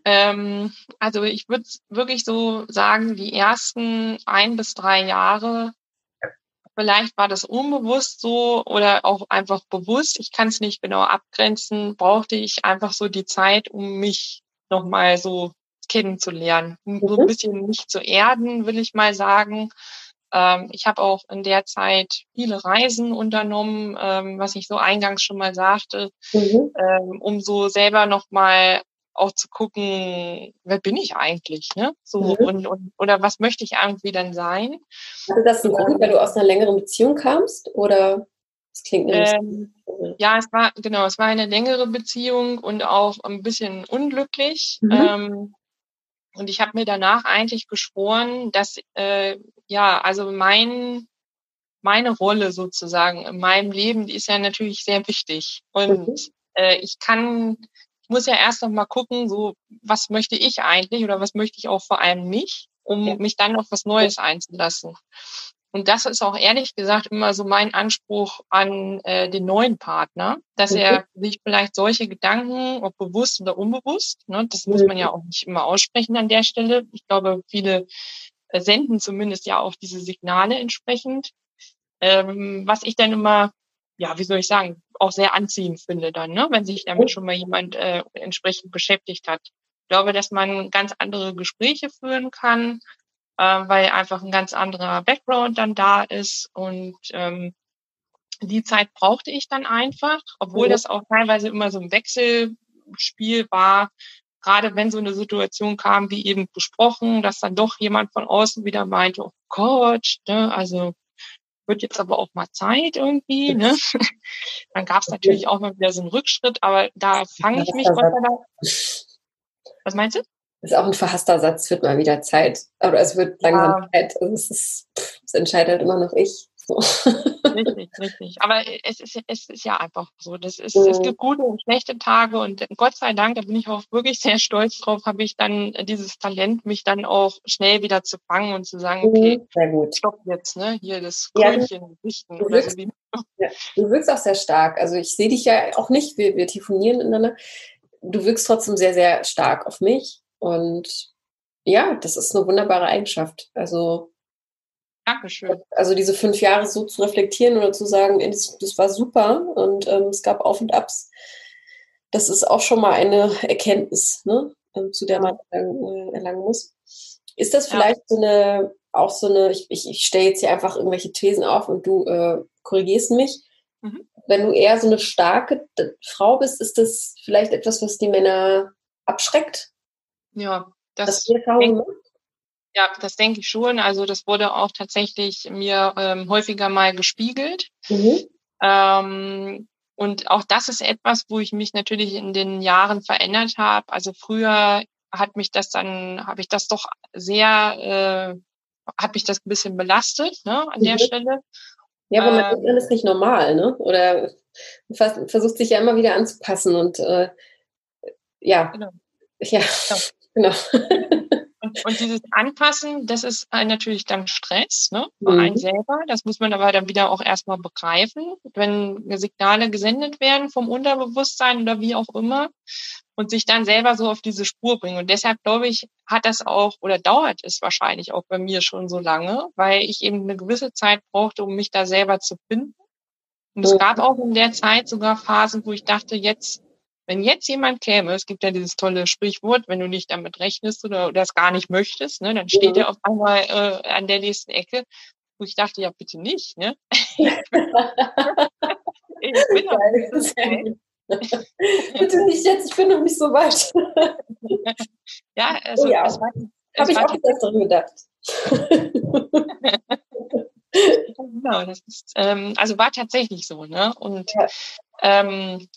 Ähm, also ich würde wirklich so sagen, die ersten ein bis drei Jahre, vielleicht war das unbewusst so oder auch einfach bewusst, ich kann es nicht genau abgrenzen, brauchte ich einfach so die Zeit, um mich nochmal so kennenzulernen, mhm. so ein bisschen nicht zu erden, will ich mal sagen. Ähm, ich habe auch in der Zeit viele Reisen unternommen, ähm, was ich so eingangs schon mal sagte, mhm. ähm, um so selber nochmal auch zu gucken, wer bin ich eigentlich, ne? So mhm. und, und oder was möchte ich irgendwie dann sein? Hatte das einen Grund, weil du aus einer längeren Beziehung kamst oder? Das klingt ähm, ja, es war genau, es war eine längere Beziehung und auch ein bisschen unglücklich. Mhm. Ähm, und ich habe mir danach eigentlich geschworen, dass äh, ja, also mein meine Rolle sozusagen in meinem Leben, die ist ja natürlich sehr wichtig. Und mhm. äh, ich kann muss ja erst noch mal gucken, so was möchte ich eigentlich oder was möchte ich auch vor allem nicht, um ja. mich dann auf was Neues einzulassen. Und das ist auch ehrlich gesagt immer so mein Anspruch an äh, den neuen Partner, dass mhm. er sich vielleicht solche Gedanken, ob bewusst oder unbewusst, ne, das muss man ja mhm. auch nicht immer aussprechen an der Stelle. Ich glaube, viele äh, senden zumindest ja auch diese Signale entsprechend. Ähm, was ich dann immer ja, wie soll ich sagen, auch sehr anziehend finde dann, ne? wenn sich damit schon mal jemand äh, entsprechend beschäftigt hat. Ich glaube, dass man ganz andere Gespräche führen kann, äh, weil einfach ein ganz anderer Background dann da ist und ähm, die Zeit brauchte ich dann einfach, obwohl das auch teilweise immer so ein Wechselspiel war, gerade wenn so eine Situation kam, wie eben besprochen, dass dann doch jemand von außen wieder meinte, oh Gott, ne, also wird jetzt aber auch mal Zeit irgendwie. Ne? *laughs* Dann gab es natürlich auch mal wieder so einen Rückschritt, aber da fange ich mich Gott sei Dank. Was meinst du? Das ist auch ein verhasster Satz, wird mal wieder Zeit. Aber es wird langsam ja. Zeit. Also es, ist, es entscheidet immer noch ich. So. Richtig, richtig. Aber es ist, es ist ja einfach so. Das ist, mhm. Es gibt gute und schlechte Tage und Gott sei Dank, da bin ich auch wirklich sehr stolz drauf, habe ich dann dieses Talent, mich dann auch schnell wieder zu fangen und zu sagen, mhm, okay, sehr gut. stopp jetzt, ne? Hier das Krönchen ja, richten. Du, wirkst, so ja, du wirkst auch sehr stark. Also ich sehe dich ja auch nicht, wir, wir telefonieren miteinander. Du wirkst trotzdem sehr, sehr stark auf mich. Und ja, das ist eine wunderbare Eigenschaft. Also Dankeschön. Also diese fünf Jahre so zu reflektieren oder zu sagen, das, war super und ähm, es gab Auf und Abs, das ist auch schon mal eine Erkenntnis, ne, ähm, zu der man äh, erlangen muss. Ist das vielleicht ja. so eine, auch so eine, ich, ich, ich stelle jetzt hier einfach irgendwelche Thesen auf und du äh, korrigierst mich. Mhm. Wenn du eher so eine starke Frau bist, ist das vielleicht etwas, was die Männer abschreckt? Ja, das, das die Erfahrung ja, das denke ich schon. Also das wurde auch tatsächlich mir ähm, häufiger mal gespiegelt. Mhm. Ähm, und auch das ist etwas, wo ich mich natürlich in den Jahren verändert habe. Also früher hat mich das dann, habe ich das doch sehr, äh, hat mich das ein bisschen belastet ne, an mhm. der Stelle. Ja, aber man ähm, ist nicht normal, ne? Oder versucht sich ja immer wieder anzupassen und äh, ja. Genau. Ja, genau. *laughs* genau. Und dieses Anpassen, das ist natürlich dann Stress, ne? Bei mhm. einem selber. Das muss man aber dann wieder auch erstmal begreifen, wenn Signale gesendet werden vom Unterbewusstsein oder wie auch immer und sich dann selber so auf diese Spur bringen. Und deshalb glaube ich, hat das auch oder dauert es wahrscheinlich auch bei mir schon so lange, weil ich eben eine gewisse Zeit brauchte, um mich da selber zu finden. Und es gab auch in der Zeit sogar Phasen, wo ich dachte, jetzt wenn jetzt jemand käme, es gibt ja dieses tolle Sprichwort, wenn du nicht damit rechnest oder das gar nicht möchtest, ne, dann steht ja. er auf einmal äh, an der nächsten Ecke, wo ich dachte, ja, bitte nicht, ne? *laughs* ich bin Geil, Bitte nicht jetzt, ich bin noch nicht so weit. *laughs* ja, also oh ja. es war, habe ich auch drin gedacht. *laughs* genau, das ist, ähm, also war tatsächlich so, ne? Und ja. ähm,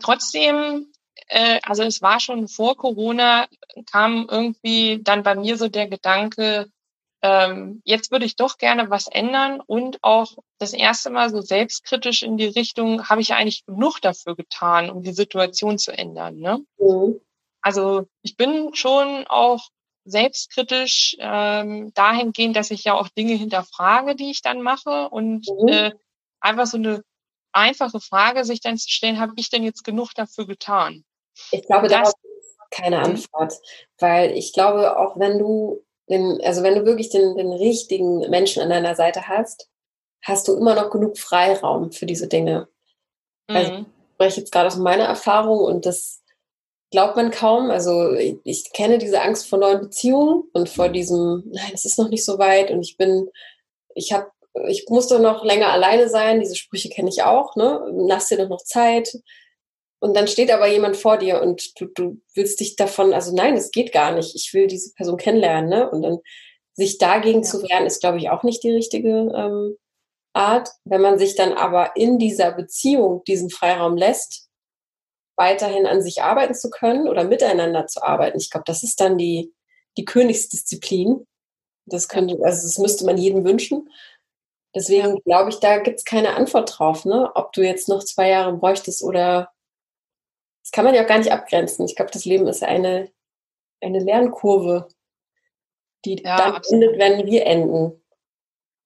trotzdem, äh, also es war schon vor Corona, kam irgendwie dann bei mir so der Gedanke, ähm, jetzt würde ich doch gerne was ändern und auch das erste Mal so selbstkritisch in die Richtung, habe ich eigentlich genug dafür getan, um die Situation zu ändern. Ne? Mhm. Also ich bin schon auch selbstkritisch ähm, dahingehend, dass ich ja auch Dinge hinterfrage, die ich dann mache und mhm. äh, einfach so eine einfache Frage sich dann zu stellen, habe ich denn jetzt genug dafür getan? Ich glaube, das, keine. Antwort, weil ich glaube, auch wenn du den, also wenn du wirklich den, den richtigen Menschen an deiner Seite hast, hast du immer noch genug Freiraum für diese Dinge. Also, mhm. Also, ich spreche jetzt gerade aus meiner Erfahrung und das glaubt man kaum. Also ich, ich, kenne diese Angst vor neuen Beziehungen und vor diesem, nein, es ist noch nicht so weit und ich bin, ich habe, ich muss doch noch länger alleine sein. Diese Sprüche kenne ich auch, ne? Lass dir doch noch Zeit. Und dann steht aber jemand vor dir und du, du willst dich davon, also nein, es geht gar nicht. Ich will diese Person kennenlernen, ne? Und dann sich dagegen ja. zu wehren, ist, glaube ich, auch nicht die richtige ähm, Art. Wenn man sich dann aber in dieser Beziehung diesen Freiraum lässt, weiterhin an sich arbeiten zu können oder miteinander zu arbeiten. Ich glaube, das ist dann die, die Königsdisziplin. Das könnte, also das müsste man jedem wünschen. Deswegen ja. glaube ich, da gibt es keine Antwort drauf, ne? Ob du jetzt noch zwei Jahre bräuchtest oder das kann man ja auch gar nicht abgrenzen. Ich glaube, das Leben ist eine, eine Lernkurve, die ja, dann absolut. endet, wenn wir enden.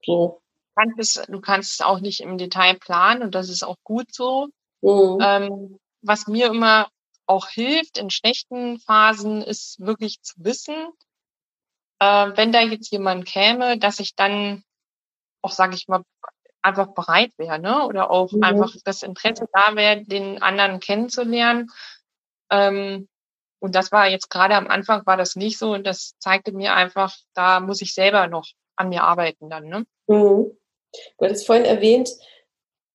So. Du kannst, es, du kannst es auch nicht im Detail planen und das ist auch gut so. Mhm. Ähm, was mir immer auch hilft in schlechten Phasen, ist wirklich zu wissen, äh, wenn da jetzt jemand käme, dass ich dann auch, sage ich mal, einfach bereit wäre, ne? Oder auch mhm. einfach das Interesse da wäre, den anderen kennenzulernen. Ähm, und das war jetzt gerade am Anfang war das nicht so und das zeigte mir einfach, da muss ich selber noch an mir arbeiten dann, ne? Mhm. Du hattest vorhin erwähnt,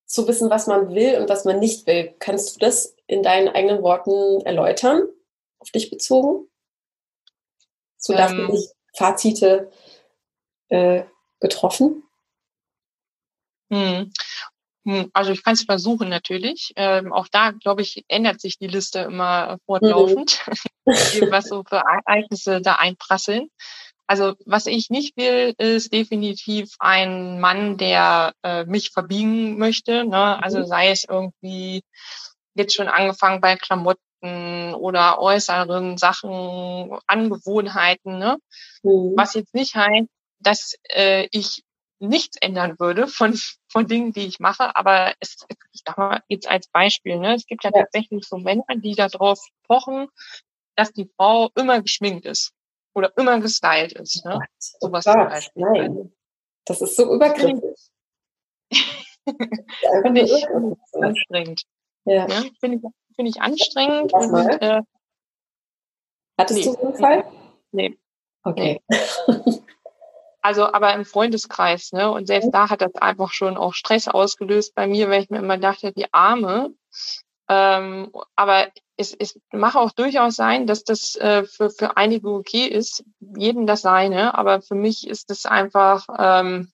zu wissen, was man will und was man nicht will. Kannst du das in deinen eigenen Worten erläutern, auf dich bezogen? So dafür ähm, nicht Fazite äh, getroffen? Hm. hm also ich kann es versuchen natürlich. Ähm, auch da, glaube ich, ändert sich die Liste immer fortlaufend, *laughs* mhm. was so für Ereignisse da einprasseln. Also was ich nicht will, ist definitiv ein Mann, der äh, mich verbiegen möchte. Ne? Also mhm. sei es irgendwie jetzt schon angefangen bei Klamotten oder äußeren Sachen, Angewohnheiten. Ne? Mhm. Was jetzt nicht heißt, dass äh, ich nichts ändern würde von, von Dingen, die ich mache. Aber es, ich sag mal jetzt als Beispiel, ne, es gibt ja, ja. tatsächlich so Männer, die darauf pochen, dass die Frau immer geschminkt ist oder immer gestylt ist. Ne? Oh Sowas oh Gott, zum Nein. Das ist so übergriffig. *laughs* Finde ich anstrengend. Ja. ja Finde ich, find ich anstrengend. Und, äh, Hattest nee. du so einen Fall? Nee. Okay. Nee. *laughs* Also, aber im Freundeskreis, ne? Und selbst da hat das einfach schon auch Stress ausgelöst bei mir, weil ich mir immer dachte, die Arme. Ähm, aber es, es mag auch durchaus sein, dass das äh, für, für einige okay ist, jeden das seine, aber für mich ist es einfach, ähm,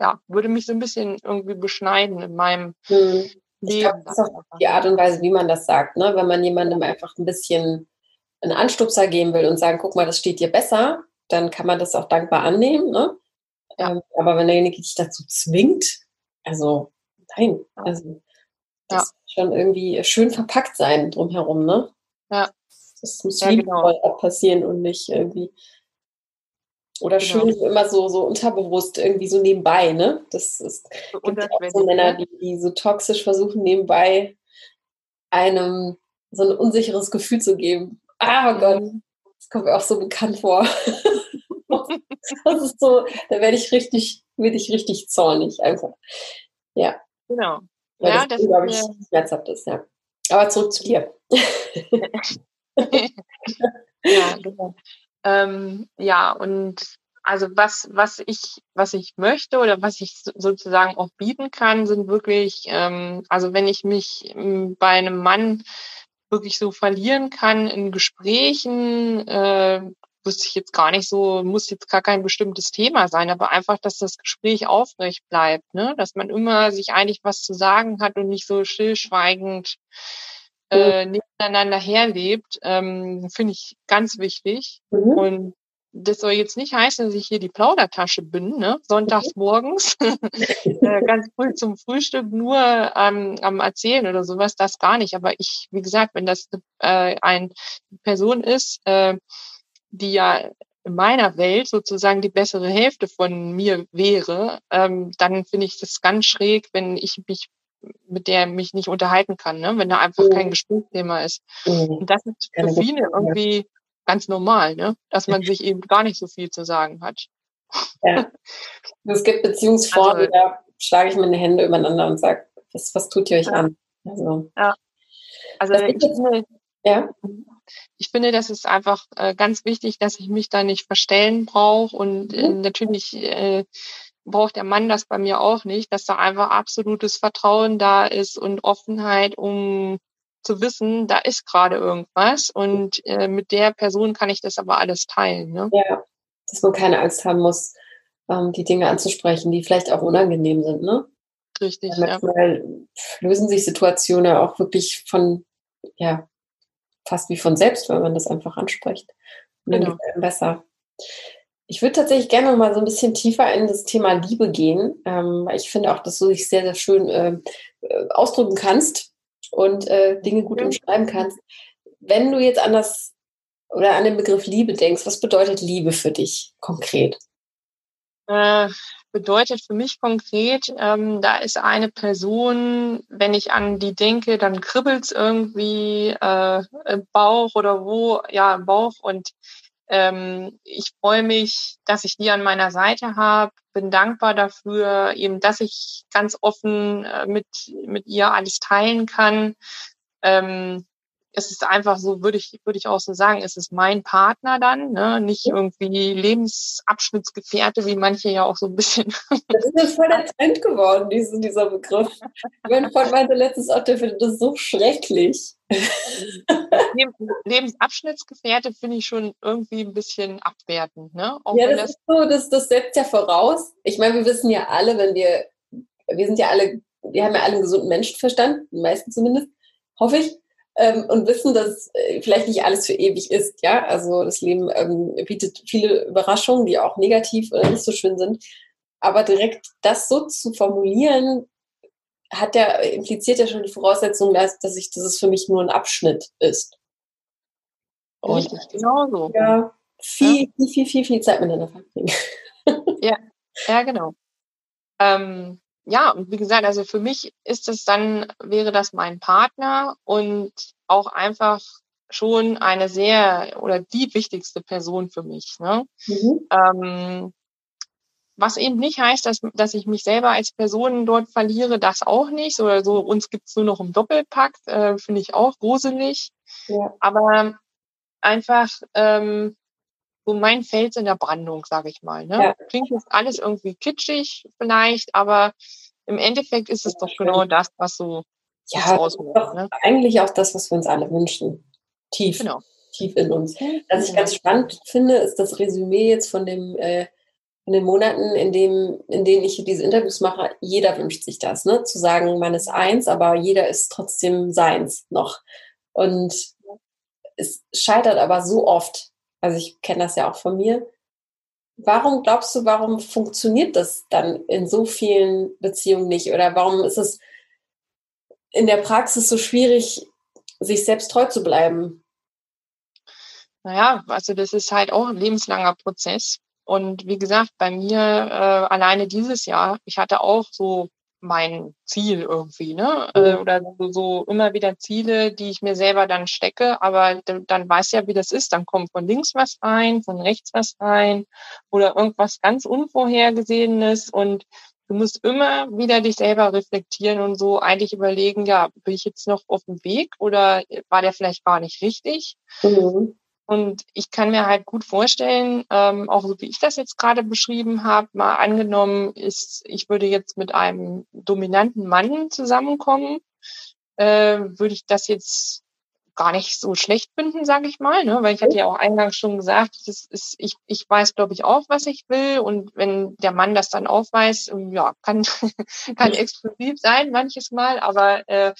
ja, würde mich so ein bisschen irgendwie beschneiden in meinem hm. Ich glaube, das ist auch die Art und Weise, wie man das sagt, ne? Wenn man jemandem einfach ein bisschen einen Anstupser geben will und sagen, guck mal, das steht dir besser, dann kann man das auch dankbar annehmen, ne? Ja. Ähm, aber wenn derjenige dich dazu zwingt, also nein, also das schon irgendwie schön verpackt sein drumherum, ne? Ja. Das muss ja, genau. auch passieren und nicht irgendwie. Oder genau. schön immer so, so unterbewusst irgendwie so nebenbei, ne? Das ist so gibt ja auch so Männer, die, die so toxisch versuchen, nebenbei einem so ein unsicheres Gefühl zu geben. Ah, oh Gott, mhm. das kommt mir auch so bekannt vor. *laughs* *laughs* das ist so, da werde ich richtig, werde ich richtig zornig einfach. Ja. Genau. Weil ja, das, das glaube ich, schmerzhaft ist, ja. Aber zurück zu dir. *laughs* ja, genau. Ähm, ja, und also was, was ich, was ich möchte oder was ich sozusagen auch bieten kann, sind wirklich, ähm, also wenn ich mich ähm, bei einem Mann wirklich so verlieren kann in Gesprächen, äh, wüsste ich jetzt gar nicht so, muss jetzt gar kein bestimmtes Thema sein, aber einfach, dass das Gespräch aufrecht bleibt, ne? dass man immer sich eigentlich was zu sagen hat und nicht so stillschweigend äh, nebeneinander herlebt, ähm, finde ich ganz wichtig. Mhm. Und das soll jetzt nicht heißen, dass ich hier die Plaudertasche bin, ne? sonntags morgens, *laughs* äh, ganz früh zum Frühstück nur ähm, am Erzählen oder sowas, das gar nicht. Aber ich, wie gesagt, wenn das äh, eine Person ist, äh, die ja in meiner Welt sozusagen die bessere Hälfte von mir wäre, ähm, dann finde ich das ganz schräg, wenn ich mich mit der mich nicht unterhalten kann, ne? wenn da einfach kein mhm. Gesprächsthema ist. Mhm. Und das ist für viele irgendwie ganz normal, ne? dass man *laughs* sich eben gar nicht so viel zu sagen hat. Ja. *laughs* Es gibt Beziehungsformen, also, da schlage ich meine Hände übereinander und sage, was, was tut ihr euch ja. an? Also, ja. Also ich finde, ja. Ich finde, das ist einfach äh, ganz wichtig, dass ich mich da nicht verstellen brauche und äh, mhm. natürlich äh, braucht der Mann das bei mir auch nicht, dass da einfach absolutes Vertrauen da ist und Offenheit, um zu wissen, da ist gerade irgendwas und äh, mit der Person kann ich das aber alles teilen. Ne? Ja, dass man keine Angst haben muss, ähm, die Dinge anzusprechen, die vielleicht auch unangenehm sind, ne? Richtig. Manchmal ja. lösen sich Situationen auch wirklich von, ja, fast wie von selbst, wenn man das einfach anspricht. Und dann genau. geht es besser. Ich würde tatsächlich gerne noch mal so ein bisschen tiefer in das Thema Liebe gehen. Ähm, ich finde auch, dass du dich sehr, sehr schön äh, äh ausdrücken kannst und äh, Dinge gut mhm. umschreiben kannst. Wenn du jetzt an das oder an den Begriff Liebe denkst, was bedeutet Liebe für dich konkret? Äh, bedeutet für mich konkret, ähm, da ist eine Person, wenn ich an die denke, dann kribbelt's irgendwie äh, im Bauch oder wo, ja, im Bauch und ähm, ich freue mich, dass ich die an meiner Seite habe, bin dankbar dafür, eben, dass ich ganz offen äh, mit, mit ihr alles teilen kann. Ähm, es ist einfach so, würde ich, würde ich auch so sagen, es ist mein Partner dann, ne? nicht irgendwie Lebensabschnittsgefährte, wie manche ja auch so ein bisschen. *laughs* Das ist jetzt voll der Trend geworden, diese, dieser Begriff. Mein Freund meinte letztes auch, der findet das so schrecklich. Lebensabschnittsgefährte finde ich schon irgendwie ein bisschen abwertend. Ne? Auch ja, das, das, ist so, das, das setzt ja voraus. Ich meine, wir wissen ja alle, wenn wir, wir sind ja alle, wir haben ja alle einen gesunden Menschenverstand, die meisten zumindest, hoffe ich ähm, und wissen, dass äh, vielleicht nicht alles für ewig ist. Ja, also das Leben ähm, bietet viele Überraschungen, die auch negativ oder nicht so schön sind. Aber direkt das so zu formulieren, hat ja, impliziert ja schon die Voraussetzung, dass, dass, ich, dass es für mich nur ein Abschnitt ist. Und, Richtig, genau so. Ja, viel, ja. viel, viel, viel, viel Zeit miteinander verbringen. ja, *laughs* ja, genau. Ähm, ja, und wie gesagt, also für mich ist es dann, wäre das mein Partner und auch einfach schon eine sehr oder die wichtigste Person für mich. Ne? Mhm. Ähm, was eben nicht heißt, dass, dass ich mich selber als Person dort verliere, das auch nicht. Oder so, uns gibt's nur noch im Doppelpack, äh, finde ich auch gruselig. Ja. Aber einfach, ähm, so mein Fels in der Brandung, sage ich mal. Ne? Ja. Klingt jetzt alles irgendwie kitschig vielleicht, aber im Endeffekt ist es doch genau das, was so ja, ausmacht. Ne? Eigentlich auch das, was wir uns alle wünschen. Tief. Genau. Tief in uns. Was ich ganz spannend finde, ist das Resümee jetzt von dem äh, in den Monaten, in, dem, in denen ich diese Interviews mache, jeder wünscht sich das, ne? Zu sagen, man ist eins, aber jeder ist trotzdem seins noch. Und es scheitert aber so oft also ich kenne das ja auch von mir. Warum glaubst du, warum funktioniert das dann in so vielen Beziehungen nicht? Oder warum ist es in der Praxis so schwierig, sich selbst treu zu bleiben? Naja, also das ist halt auch ein lebenslanger Prozess. Und wie gesagt, bei mir äh, alleine dieses Jahr, ich hatte auch so mein Ziel irgendwie, ne? Mhm. Oder so, so, immer wieder Ziele, die ich mir selber dann stecke, aber dann weiß ja, wie das ist. Dann kommt von links was rein, von rechts was rein oder irgendwas ganz Unvorhergesehenes und du musst immer wieder dich selber reflektieren und so eigentlich überlegen, ja, bin ich jetzt noch auf dem Weg oder war der vielleicht gar nicht richtig? Mhm. Und ich kann mir halt gut vorstellen, ähm, auch so wie ich das jetzt gerade beschrieben habe, mal angenommen ist, ich würde jetzt mit einem dominanten Mann zusammenkommen, äh, würde ich das jetzt gar nicht so schlecht finden, sage ich mal, ne? weil ich hatte ja auch eingangs schon gesagt, das ist, ich, ich weiß, glaube ich, auch, was ich will und wenn der Mann das dann ähm, ja, kann, *laughs* kann exklusiv sein manches Mal, aber äh,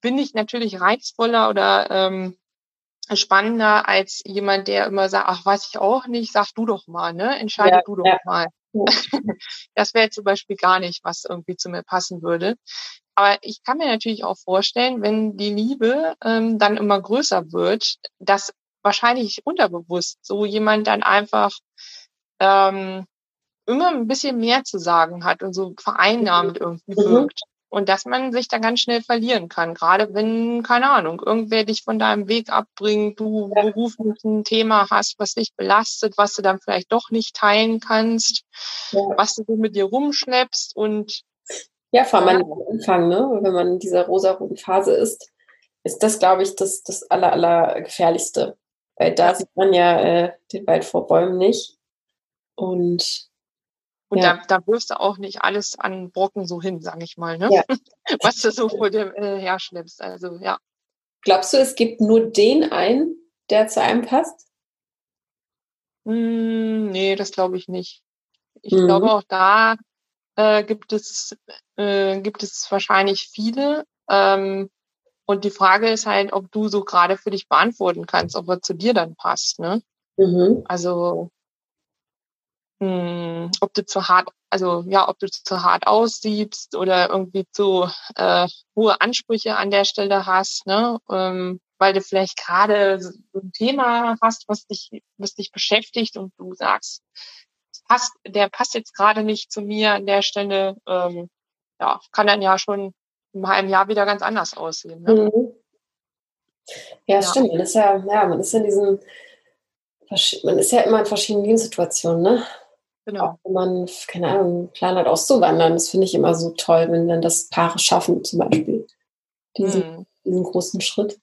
bin ich natürlich reizvoller oder ähm, spannender als jemand, der immer sagt, ach, weiß ich auch nicht, sag du doch mal, ne? Entscheide ja, du doch ja. mal. *laughs* das wäre zum Beispiel gar nicht, was irgendwie zu mir passen würde. Aber ich kann mir natürlich auch vorstellen, wenn die Liebe ähm, dann immer größer wird, dass wahrscheinlich unterbewusst so jemand dann einfach ähm, immer ein bisschen mehr zu sagen hat und so vereinnahmend irgendwie mhm. wirkt. Und dass man sich da ganz schnell verlieren kann, gerade wenn, keine Ahnung, irgendwer dich von deinem Weg abbringt, du beruflich ein Thema hast, was dich belastet, was du dann vielleicht doch nicht teilen kannst, ja. was du so mit dir rumschleppst und ja, vor allem am Anfang, ne? wenn man in dieser rosa-roten Phase ist, ist das, glaube ich, das, das aller, aller gefährlichste. Weil da sieht man ja äh, den Wald vor Bäumen nicht. Und und ja. da, da wirfst du auch nicht alles an Brocken so hin, sage ich mal, ne? Ja. *laughs* was du so vor dir äh, herschleppst. Also ja. Glaubst du, es gibt nur den einen, der zu einem passt? Mm, nee, das glaube ich nicht. Ich mhm. glaube auch da äh, gibt es äh, gibt es wahrscheinlich viele. Ähm, und die Frage ist halt, ob du so gerade für dich beantworten kannst, ob er zu dir dann passt. Ne? Mhm. Also mh, hm, ob du zu hart, also ja, ob du zu hart aussiebst oder irgendwie zu äh, hohe Ansprüche an der Stelle hast, ne? Ähm, weil du vielleicht gerade so ein Thema hast, was dich, was dich beschäftigt und du sagst, passt, der passt jetzt gerade nicht zu mir an der Stelle, ähm, ja, kann dann ja schon im halben Jahr wieder ganz anders aussehen. Ne? Mhm. Ja, ja, stimmt. Man ist ja, ja, man ist in diesen, man ist ja immer in verschiedenen Lebenssituationen, ne? Genau. Auch wenn man, keine Ahnung, einen Plan hat auszuwandern, das finde ich immer so toll, wenn dann das Paare schaffen, zum Beispiel. Diesen, hm. diesen großen Schritt.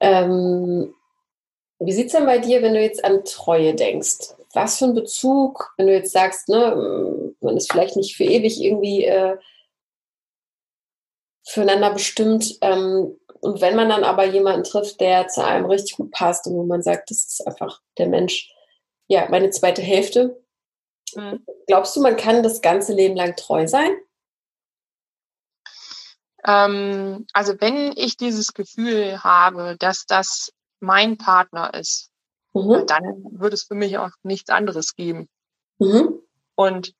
Ähm, wie sieht es denn bei dir, wenn du jetzt an Treue denkst? Was für ein Bezug, wenn du jetzt sagst, ne, man ist vielleicht nicht für ewig irgendwie äh, füreinander bestimmt. Ähm, und wenn man dann aber jemanden trifft, der zu einem richtig gut passt und wo man sagt, das ist einfach der Mensch, ja, meine zweite Hälfte, Mhm. Glaubst du, man kann das ganze Leben lang treu sein? Ähm, also wenn ich dieses Gefühl habe, dass das mein Partner ist, mhm. dann würde es für mich auch nichts anderes geben. Mhm. Und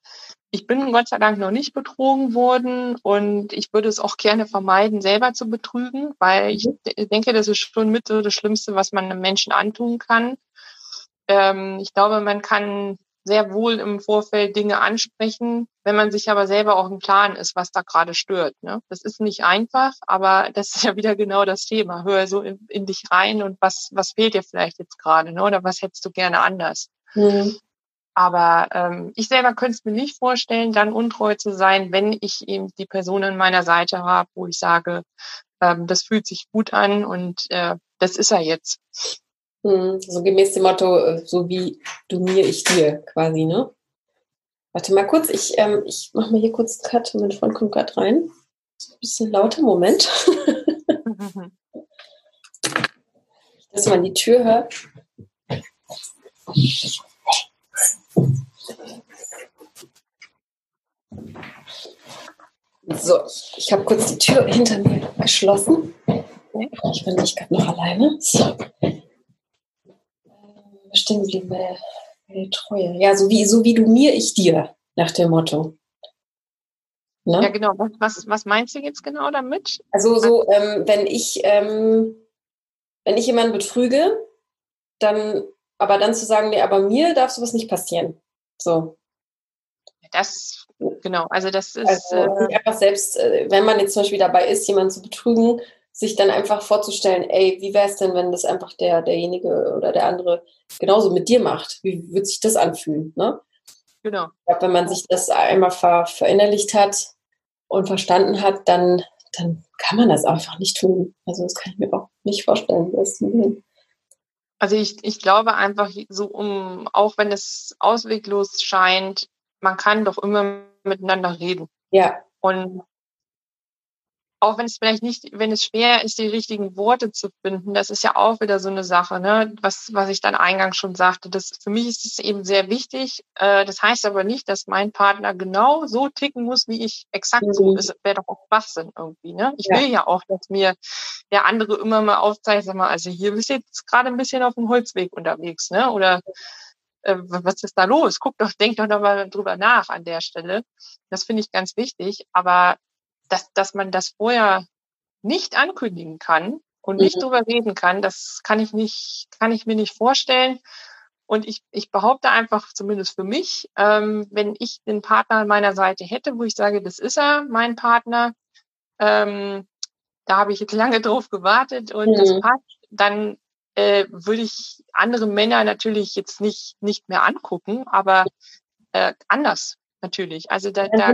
ich bin Gott sei Dank noch nicht betrogen worden und ich würde es auch gerne vermeiden, selber zu betrügen, weil ich mhm. denke, das ist schon mit so das Schlimmste, was man einem Menschen antun kann. Ähm, ich glaube, man kann sehr wohl im Vorfeld Dinge ansprechen, wenn man sich aber selber auch im Plan ist, was da gerade stört. Ne? Das ist nicht einfach, aber das ist ja wieder genau das Thema. Hör so in, in dich rein und was, was fehlt dir vielleicht jetzt gerade, ne? oder was hättest du gerne anders? Mhm. Aber ähm, ich selber könnte es mir nicht vorstellen, dann untreu zu sein, wenn ich eben die Person an meiner Seite habe, wo ich sage, ähm, das fühlt sich gut an und äh, das ist er jetzt. Hm, so gemäß dem Motto, äh, so wie du mir, ich dir quasi, ne? Warte mal kurz, ich, ähm, ich mache mir hier kurz einen Cut. Mein Freund kommt gerade rein. Ein bisschen lauter, Moment. *laughs* Dass man die Tür hört. So, ich habe kurz die Tür hinter mir geschlossen. Ich bin nicht gerade noch alleine. So stehen geblieben bei der, bei der Treue. Ja, so wie, so wie du mir, ich dir, nach dem Motto. Ne? Ja, genau. Was, was, was meinst du jetzt genau damit? Also so, ähm, wenn ich, ähm, wenn ich jemanden betrüge, dann, aber dann zu sagen, nee, aber mir darf sowas nicht passieren. So. Das, genau, also das ist. Also, äh, einfach selbst, äh, wenn man jetzt zum Beispiel dabei ist, jemanden zu betrügen, sich dann einfach vorzustellen, ey, wie wäre es denn, wenn das einfach der, derjenige oder der andere genauso mit dir macht? Wie würde sich das anfühlen? Ne? Genau. Ich glaube, wenn man sich das einmal ver, verinnerlicht hat und verstanden hat, dann, dann kann man das einfach nicht tun. Also das kann ich mir auch nicht vorstellen. Also ich, ich glaube einfach, so um, auch wenn es ausweglos scheint, man kann doch immer miteinander reden. Ja. Und auch wenn es vielleicht nicht, wenn es schwer ist, die richtigen Worte zu finden, das ist ja auch wieder so eine Sache, ne? was, was ich dann eingangs schon sagte. Das, für mich ist es eben sehr wichtig. Äh, das heißt aber nicht, dass mein Partner genau so ticken muss, wie ich exakt mhm. so ist. Wäre doch auch Schwachsinn irgendwie. Ne? Ich ja. will ja auch, dass mir der andere immer mal aufzeigt, sag mal, also hier bist du jetzt gerade ein bisschen auf dem Holzweg unterwegs, ne? Oder äh, was ist da los? Guck doch, denk doch mal drüber nach an der Stelle. Das finde ich ganz wichtig. Aber dass, dass man das vorher nicht ankündigen kann und nicht mhm. drüber reden kann, das kann ich nicht, kann ich mir nicht vorstellen. Und ich, ich behaupte einfach, zumindest für mich, ähm, wenn ich den Partner an meiner Seite hätte, wo ich sage, das ist er, mein Partner, ähm, da habe ich jetzt lange *laughs* drauf gewartet und mhm. das passt, dann äh, würde ich andere Männer natürlich jetzt nicht, nicht mehr angucken, aber äh, anders natürlich. Also da, da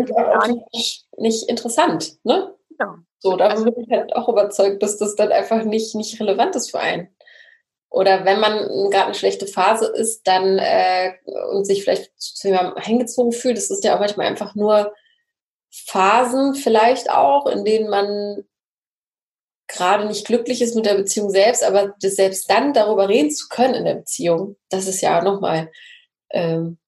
nicht, nicht interessant, ne? Ja. So, da also, bin ich halt auch überzeugt, dass das dann einfach nicht, nicht relevant ist für einen. Oder wenn man gerade eine schlechte Phase ist, dann äh, und sich vielleicht zu jemandem hingezogen fühlt, das ist ja auch manchmal einfach nur Phasen vielleicht auch, in denen man gerade nicht glücklich ist mit der Beziehung selbst, aber das selbst dann darüber reden zu können in der Beziehung, das ist ja nochmal ähm,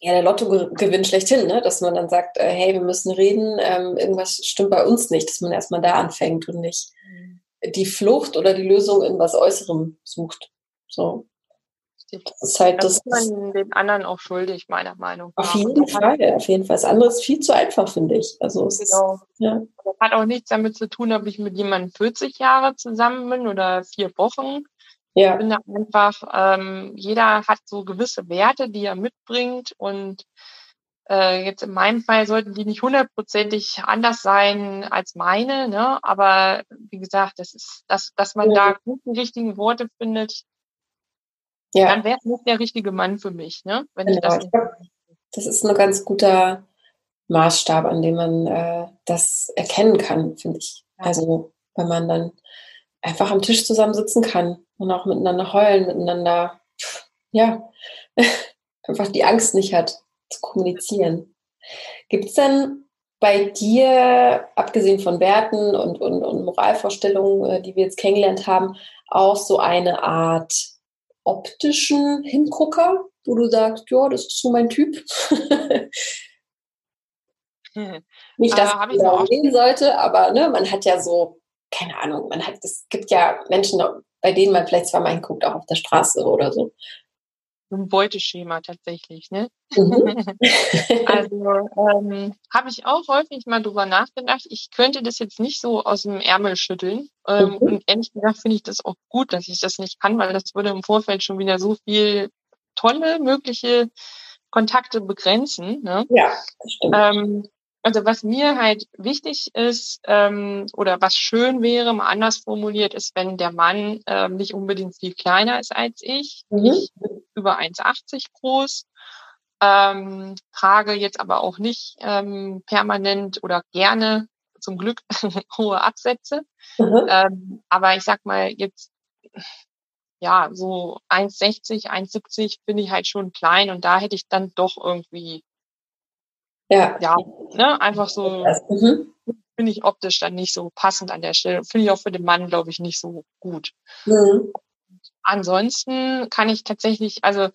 ja, der Lottogewinn schlechthin, ne? dass man dann sagt, äh, hey, wir müssen reden, ähm, irgendwas stimmt bei uns nicht, dass man erstmal da anfängt und nicht mhm. die Flucht oder die Lösung in was Äußerem sucht. So. Das ist halt das. das ist man den anderen auch schuldig, meiner Meinung nach. Auf jeden Fall, auf jeden Fall. Das andere ist viel zu einfach, finde ich. Also es genau. Ist, ja. Das hat auch nichts damit zu tun, ob ich mit jemandem 40 Jahre zusammen bin oder vier Wochen. Ja. Ich finde einfach, ähm, jeder hat so gewisse Werte, die er mitbringt und äh, jetzt in meinem Fall sollten die nicht hundertprozentig anders sein als meine, ne? Aber wie gesagt, das ist, dass, dass man ja. da gut die richtigen Worte findet, ja. dann wäre es nicht der richtige Mann für mich, ne? Wenn genau. ich das, nicht das ist ein ganz guter Maßstab, an dem man äh, das erkennen kann, finde ich. Also wenn man dann einfach am Tisch zusammen sitzen kann und auch miteinander heulen, miteinander, ja, *laughs* einfach die Angst nicht hat zu kommunizieren. Gibt es denn bei dir, abgesehen von Werten und, und, und Moralvorstellungen, äh, die wir jetzt kennengelernt haben, auch so eine Art optischen Hingucker, wo du sagst, ja, das ist so mein Typ? *laughs* Nicht, dass äh, ich auch gehen sollte, aber ne, man hat ja so keine Ahnung, man hat, es gibt ja Menschen, bei denen man vielleicht zweimal hinguckt, auch auf der Straße oder so. Ein Beuteschema tatsächlich, ne? Mhm. *laughs* also ähm, habe ich auch häufig mal drüber nachgedacht. Ich könnte das jetzt nicht so aus dem Ärmel schütteln. Ähm, mhm. Und ehrlich gesagt finde ich das auch gut, dass ich das nicht kann, weil das würde im Vorfeld schon wieder so viel tolle mögliche Kontakte begrenzen. Ne? Ja, das stimmt. Ähm, also was mir halt wichtig ist ähm, oder was schön wäre, mal anders formuliert, ist, wenn der Mann ähm, nicht unbedingt viel kleiner ist als ich. Mhm. Ich bin über 1,80 groß, ähm, trage jetzt aber auch nicht ähm, permanent oder gerne zum Glück *laughs* hohe Absätze. Mhm. Ähm, aber ich sag mal jetzt ja, so 1,60, 1,70 bin ich halt schon klein und da hätte ich dann doch irgendwie ja. Ja, ne, einfach so mhm. finde ich optisch dann nicht so passend an der Stelle. Finde ich auch für den Mann, glaube ich, nicht so gut. Mhm. Ansonsten kann ich tatsächlich, also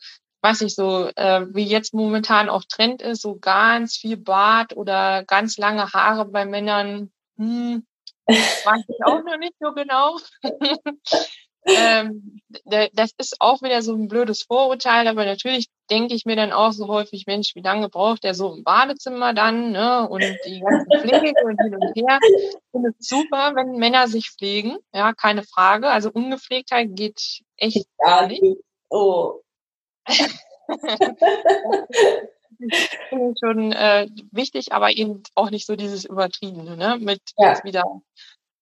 weiß ich so, äh, wie jetzt momentan auch Trend ist, so ganz viel Bart oder ganz lange Haare bei Männern, hm, *laughs* weiß ich auch noch nicht so genau. *laughs* ähm, das ist auch wieder so ein blödes Vorurteil, aber natürlich denke ich mir dann auch so häufig, Mensch, wie lange braucht der so im Badezimmer dann, ne? Und die ganze Pflege und hin und her. Ich finde es super, wenn Männer sich pflegen, ja, keine Frage. Also Ungepflegtheit geht echt gar nicht. Oh. *laughs* finde ich schon äh, wichtig, aber eben auch nicht so dieses Übertriebene, ne? Mit ja. wieder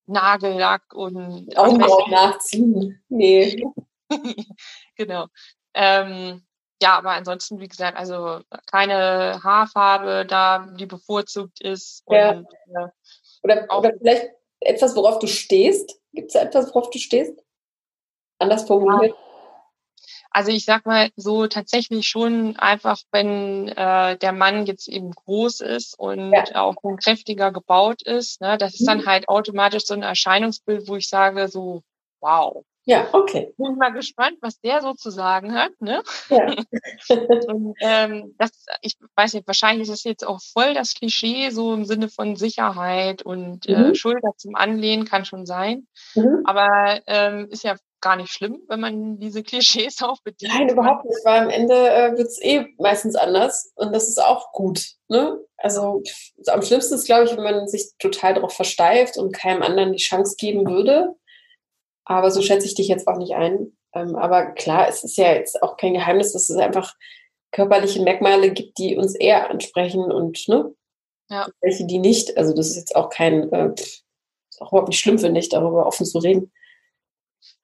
Nagellack und Augenbrauen nachziehen. Nee. *laughs* genau. Ähm, ja, aber ansonsten, wie gesagt, also keine Haarfarbe da, die bevorzugt ist. Ja. Und, äh, oder, oder vielleicht etwas, worauf du stehst. Gibt es etwas, worauf du stehst? Anders formuliert. Ja. Also ich sag mal so tatsächlich schon einfach, wenn äh, der Mann jetzt eben groß ist und ja. auch kräftiger gebaut ist, ne, das ist dann mhm. halt automatisch so ein Erscheinungsbild, wo ich sage so, wow. Ja, okay. Bin mal gespannt, was der so zu sagen hat. Ne? Ja. *laughs* und, ähm, das, ich weiß nicht, wahrscheinlich ist das jetzt auch voll das Klischee, so im Sinne von Sicherheit und äh, mhm. äh, Schulter zum Anlehnen kann schon sein. Mhm. Aber ähm, ist ja gar nicht schlimm, wenn man diese *laughs* Klischees auch bedient. Nein, überhaupt nicht, weil am Ende äh, wird es eh meistens anders und das ist auch gut. Ne? Also am schlimmsten ist, glaube ich, wenn man sich total darauf versteift und keinem anderen die Chance geben würde, Aber so schätze ich dich jetzt auch nicht ein. Ähm, aber klar, es ist ja jetzt auch kein Geheimnis, dass es einfach körperliche Merkmale gibt, die uns eher ansprechen und ne, ja. welche, die nicht. Also das ist jetzt auch kein, äh, ist auch überhaupt nicht schlimm, finde ich, darüber offen zu reden.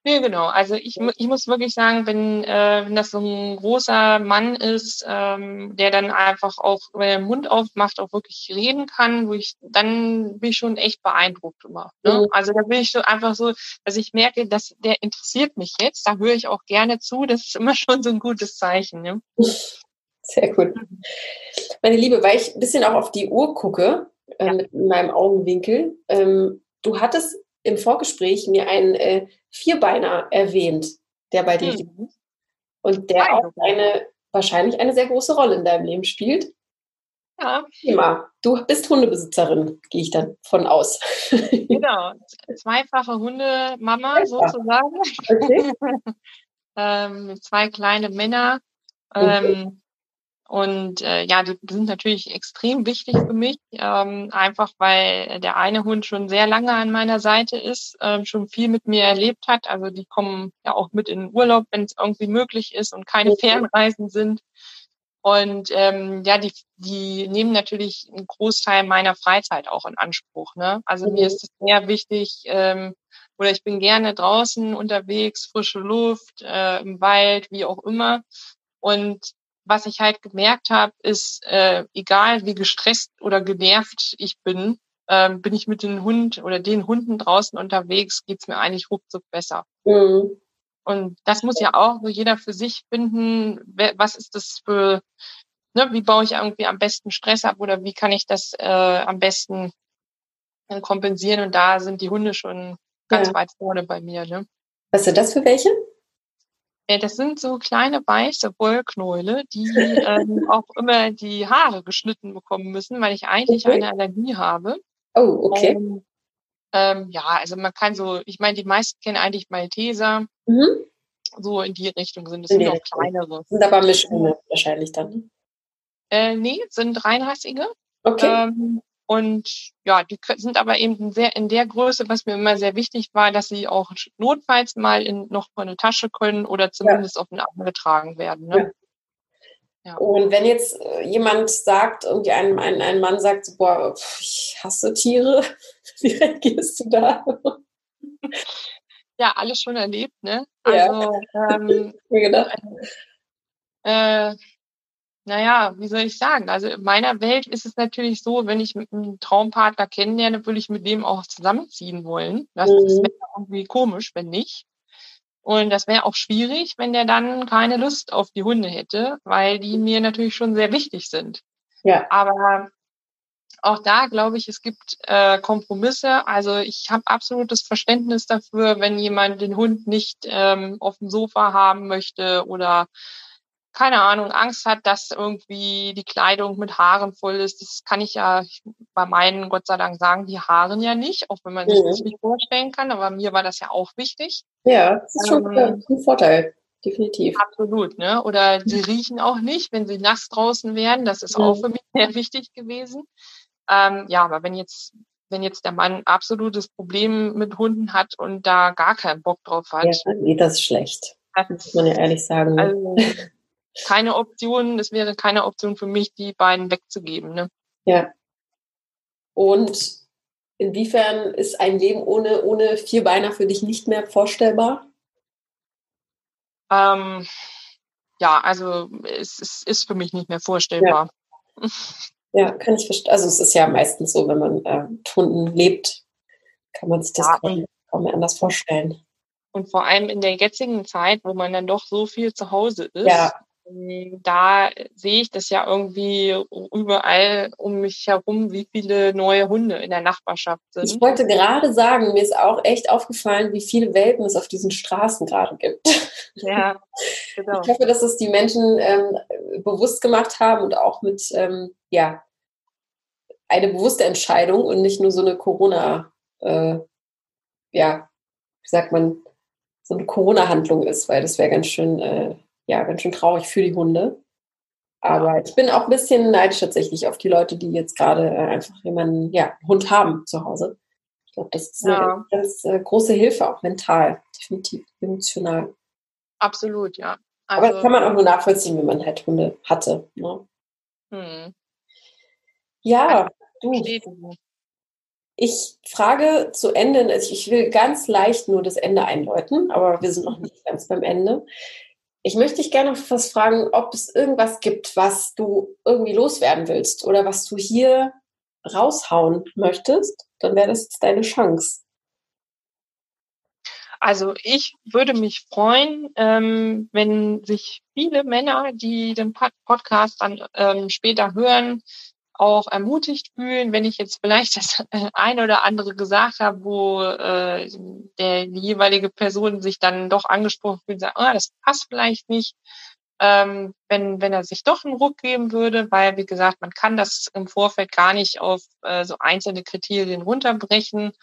Nee, genau. Also ich, ich muss wirklich sagen, wenn, äh, wenn das so ein großer Mann ist, ähm, der dann einfach auch, wenn er den Mund aufmacht, auch wirklich reden kann, wo ich, dann bin ich schon echt beeindruckt immer. Ne? Mhm. Also da bin ich so einfach so, dass ich merke, dass der interessiert mich jetzt, da höre ich auch gerne zu, das ist immer *laughs* schon so ein gutes Zeichen. Ne? Sehr gut. Meine Liebe, weil ich ein bisschen auch auf die Uhr gucke, äh, ja. mit meinem Augenwinkel, ähm, du hattest im Vorgespräch mir einen äh, Vierbeiner erwähnt, der bei dir liegt. Und der auch eine, wahrscheinlich eine sehr große Rolle in deinem Leben spielt. Ja. Thema. Du bist Hundebesitzerin, gehe ich dann von aus. Genau, zweifache Hundemama sozusagen. Okay. *laughs* ähm, zwei kleine Männer. Ähm, und äh, ja, die sind natürlich extrem wichtig für mich, ähm, einfach weil der eine Hund schon sehr lange an meiner Seite ist, ähm, schon viel mit mir erlebt hat. Also die kommen ja auch mit in den Urlaub, wenn es irgendwie möglich ist und keine Fernreisen sind. Und ähm, ja, die, die nehmen natürlich einen Großteil meiner Freizeit auch in Anspruch. Ne? Also mhm. mir ist es sehr wichtig, ähm, oder ich bin gerne draußen unterwegs, frische Luft, äh, im Wald, wie auch immer. Und was ich halt gemerkt habe, ist, äh, egal wie gestresst oder genervt ich bin, äh, bin ich mit den Hund oder den Hunden draußen unterwegs, geht's mir eigentlich ruckzuck besser. Mhm. Und das muss ja auch jeder für sich finden, was ist das für, ne, wie baue ich irgendwie am besten Stress ab oder wie kann ich das äh, am besten kompensieren. Und da sind die Hunde schon ganz ja. weit vorne bei mir. Ne? Was sind das für welche? Äh, das sind so kleine weiße Wollknäule, die ähm, *laughs* auch immer die Haare geschnitten bekommen müssen, weil ich eigentlich okay. eine Allergie habe. Oh, okay. Ähm, ähm, ja, also man kann so, ich meine, die meisten kennen eigentlich Malteser. Mhm. So in die Richtung sind es sind auch kleinere. Sind aber Mischhunde wahrscheinlich dann. Äh, nee, sind reinrassige. Okay. Ähm, und ja, die sind aber eben sehr in der Größe, was mir immer sehr wichtig war, dass sie auch notfalls mal in noch vor eine Tasche können oder zumindest ja. auf den Arm getragen werden. Ne? Ja. Ja. Und wenn jetzt äh, jemand sagt, irgendwie ein, ein, ein Mann sagt, boah, ich hasse Tiere, *laughs* wie reagierst du da? *laughs* Ja, alles schon erlebt, ne? Also, ähm, *laughs* äh, naja, wie soll ich sagen? Also in meiner Welt ist es natürlich so, wenn ich mit einem Traumpartner kennenlerne, würde ich mit dem auch zusammenziehen wollen. Das, mhm. das wäre irgendwie komisch, wenn nicht. Und das wäre auch schwierig, wenn der dann keine Lust auf die Hunde hätte, weil die mir natürlich schon sehr wichtig sind. Ja. Aber auch da glaube ich, es gibt äh, Kompromisse. Also ich habe absolutes Verständnis dafür, wenn jemand den Hund nicht ähm, auf dem Sofa haben möchte oder keine Ahnung, Angst hat, dass irgendwie die Kleidung mit Haaren voll ist. Das kann ich ja bei meinen, Gott sei Dank, sagen, die Haaren ja nicht, auch wenn man sich mhm. das nicht vorstellen kann. Aber mir war das ja auch wichtig. Ja, das ist schon ähm, ein Vorteil. Definitiv. Absolut, ne? Oder sie riechen auch nicht, wenn sie nass draußen wären. Das ist mhm. auch für mich *laughs* sehr wichtig gewesen. Ähm, ja, aber wenn jetzt, wenn jetzt der Mann absolutes Problem mit Hunden hat und da gar keinen Bock drauf hat. Ja, nee, das ist schlecht. Das muss man ja ehrlich sagen. Ne? Also, keine Option, es wäre keine Option für mich, die beiden wegzugeben. Ne? Ja. Und inwiefern ist ein Leben ohne, ohne Vierbeiner für dich nicht mehr vorstellbar? Ähm, ja, also es, es, ist für mich nicht mehr vorstellbar. Ja, ja kann ich verstehen. Also es ist ja meistens so, wenn man äh, mit Hunden lebt, kann man sich das ja, kaum, kaum anders vorstellen. Und vor allem in der jetzigen Zeit, wo man dann doch so viel zu Hause ist, ja. Ähm, da sehe ich das ja irgendwie überall um mich herum, wie viele neue Hunde in der Nachbarschaft sind. Ich wollte gerade sagen, mir ist auch echt aufgefallen, wie viele Welpen es auf diesen Straßen gerade gibt. Ja, genau. Ich hoffe, dass es die Menschen ähm, bewusst gemacht haben und auch mit, ähm, ja, eine bewusste Entscheidung und nicht nur so eine Corona, äh, ja, wie sagt man, so eine Corona-Handlung ist, weil das wäre ganz schön äh, ja, ganz schön traurig für die Hunde. Aber ich bin auch ein bisschen neidisch tatsächlich auf die Leute, die jetzt gerade äh, einfach jemanden, ja, einen Hund haben zu Hause. Ich glaube, das ist ja. eine ganz äh, große Hilfe, auch mental, definitiv, emotional. Absolut, ja. Also, Aber das kann man auch nur nachvollziehen, wenn man halt Hunde hatte. Ne? Hm. Ja, du. Ich frage zu Ende, also ich will ganz leicht nur das Ende einläuten, aber wir sind noch nicht ganz beim Ende. Ich möchte dich gerne noch was fragen, ob es irgendwas gibt, was du irgendwie loswerden willst oder was du hier raushauen möchtest. Dann wäre das jetzt deine Chance. Also ich würde mich freuen, ähm, wenn sich viele Männer, die den Podcast dann ähm, später hören, auch ermutigt fühlen, wenn ich jetzt vielleicht das äh, eine oder andere gesagt habe, wo äh, der die jeweilige Person sich dann doch angesprochen fühlt, sagt, ah, das passt vielleicht nicht, ähm, wenn, wenn er sich doch einen Ruck geben würde, weil, wie gesagt, man kann das im Vorfeld gar nicht auf äh, so einzelne Kriterien runterbrechen.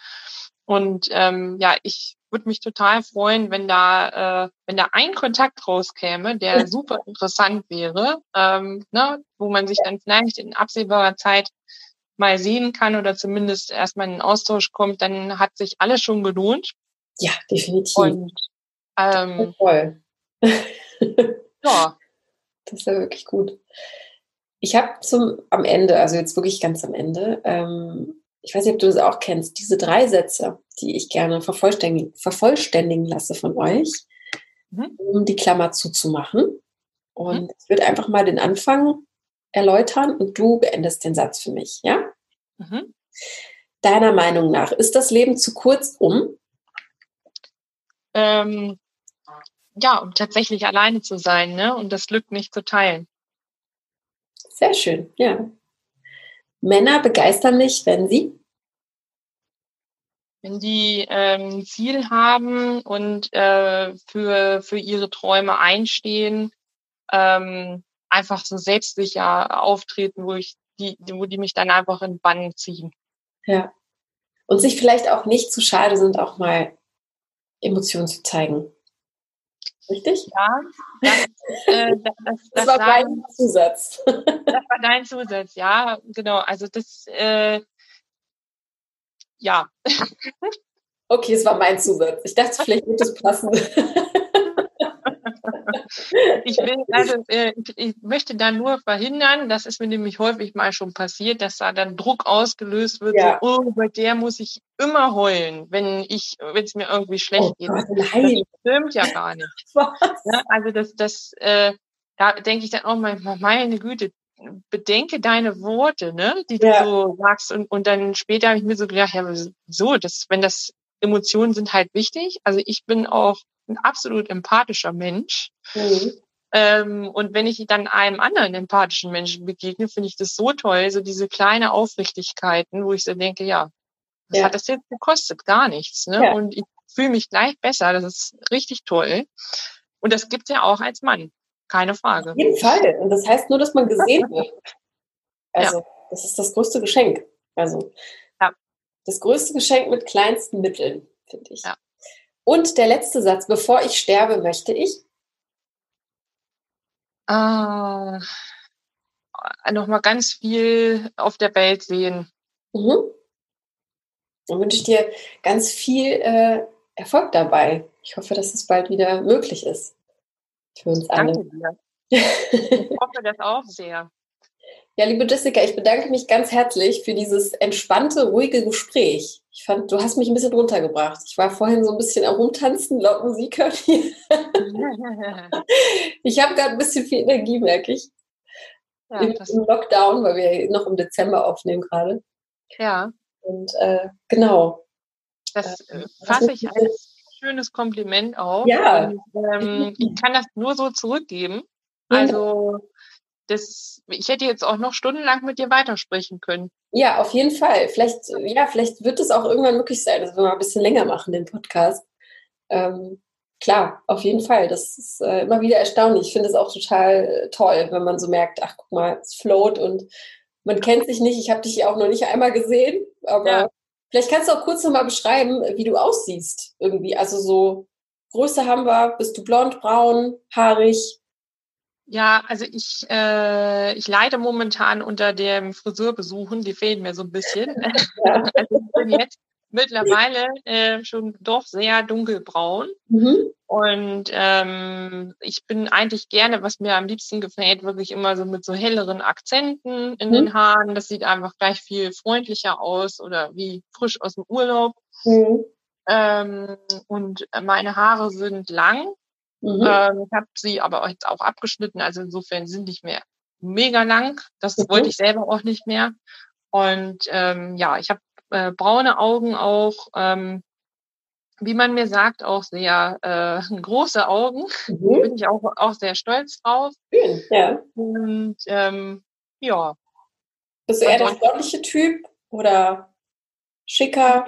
Und ähm, ja, ich würde mich total freuen, wenn da, äh, wenn da ein Kontakt rauskäme, der super interessant wäre, ähm, ne, wo man sich dann vielleicht in absehbarer Zeit mal sehen kann oder zumindest erstmal in den Austausch kommt, dann hat sich alles schon gelohnt. Ja, definitiv. Und ähm, toll. ja. *laughs* Das ist ja wirklich gut. Ich habe zum am Ende, also jetzt wirklich ganz am Ende, ähm, ich weiß nicht, ob du das auch kennst, diese drei Sätze, die ich gerne vervollständigen, vervollständigen lasse von euch, mhm. um die Klammer zuzumachen. Und mhm. ich würde einfach mal den Anfang erläutern und du beendest den Satz für mich, ja? Mhm. Deiner Meinung nach, ist das Leben zu kurz um? Ähm, ja, um tatsächlich alleine zu sein ne? und das Glück nicht zu teilen. Sehr schön, ja. Männer begeistern mich, wenn sie? Wenn die ähm, ein Ziel haben und äh, für, für ihre Träume einstehen, ähm, einfach so selbstsicher auftreten, wo ich die, wo die mich dann einfach in Bann ziehen. Ja. Und sich vielleicht auch nicht zu schade sind, auch mal Emotionen zu zeigen. Richtig? Ja, das, äh, das, das, *laughs* das war dein Zusatz. *laughs* Das war dein Zusatz, ja, genau. Also das, äh, ja. *laughs* Okay, es war mein Zusatz. Ich dachte, vielleicht wird es passen. Ich, will, also, äh, ich möchte da nur verhindern, das ist mir nämlich häufig mal schon passiert, dass da dann Druck ausgelöst wird, ja. so, oh, bei der muss ich immer heulen, wenn ich, wenn es mir irgendwie schlecht oh, geht. Gott, nein. Das stimmt ja gar nicht. *laughs* Ja, also das, das, äh, da denke ich dann auch mal, meine Güte, bedenke deine Worte, ne, die du ja. so sagst und, und dann später habe ich mir so gedacht, ja, so, das, wenn das Emotionen sind halt wichtig. Also ich bin auch ein absolut empathischer Mensch. Mhm. Ähm, und wenn ich dann einem anderen empathischen Menschen begegne, finde ich das so toll, so diese kleine Aufrichtigkeiten, wo ich so denke, ja, was ja. hat das jetzt gekostet? Gar nichts. Ne? Ja. Und ich fühle mich gleich besser. Das ist richtig toll. Und das gibt es ja auch als Mann. Keine Frage. Auf jeden Fall. Und das heißt nur, dass man gesehen wird. Also, ja. das ist das größte Geschenk. Also, ja. das größte Geschenk mit kleinsten Mitteln, finde ich. Ja. Und der letzte Satz, bevor ich sterbe, möchte ich? Äh, Nochmal ganz viel auf der Welt sehen. Mhm. Dann wünsche ich dir ganz viel äh, Erfolg dabei. Ich hoffe, dass es bald wieder möglich ist. Für uns alle. Danke dir. *laughs* Ich hoffe das auch sehr. Ja, liebe Jessica, ich bedanke mich ganz herzlich für dieses entspannte, ruhige Gespräch. Ich fand, du hast mich ein bisschen runtergebracht. Ich war vorhin so ein bisschen herumtanzen, laut Musik hören. *laughs* ich habe gerade ein bisschen viel Energie, merke ich. Ja, Im Lockdown, weil wir noch im Dezember aufnehmen gerade. Ja. Und äh, genau. Das äh, fasse ich als schönes Kompliment auf. Ja. Und, ähm, ich kann das nur so zurückgeben. Also das, ich hätte jetzt auch noch stundenlang mit dir weitersprechen können. Ja, auf jeden Fall. Vielleicht, ja, vielleicht wird es auch irgendwann möglich sein, dass wir mal ein bisschen länger machen, den Podcast. Ähm, klar, auf jeden Fall. Das ist äh, immer wieder erstaunlich. Ich finde es auch total äh, toll, wenn man so merkt, ach guck mal, es float und man kennt sich nicht. Ich habe dich auch noch nicht einmal gesehen, aber ja. vielleicht kannst du auch kurz nochmal beschreiben, wie du aussiehst irgendwie. Also so Größe haben wir, bist du blond, braun, haarig? Ja, also ich, äh, ich leide momentan unter dem Friseurbesuchen, die fehlen mir so ein bisschen. Ja. *laughs* *laughs* also ich bin jetzt mittlerweile äh, schon doch sehr dunkelbraun. Mhm. Und ähm, ich bin eigentlich gerne, was mir am liebsten gefällt, wirklich immer so mit so helleren Akzenten in mhm. den Haaren. Das sieht einfach gleich viel freundlicher aus oder wie frisch aus dem Urlaub. Mhm. Ähm, und meine Haare sind lang. Mhm. Ähm, ich habe sie aber jetzt auch abgeschnitten, also insofern sind nicht mehr mega lang. Das mhm. wollte ich selber auch nicht mehr. Und ähm, ja, ich habe äh, braune Augen auch, ähm, wie man mir sagt, auch sehr äh, *laughs* große Augen. Mhm. Bin ich auch, auch sehr stolz drauf. Schön, ja. Und ähm, ja. Bist du eher der sportliche Typ oder schicker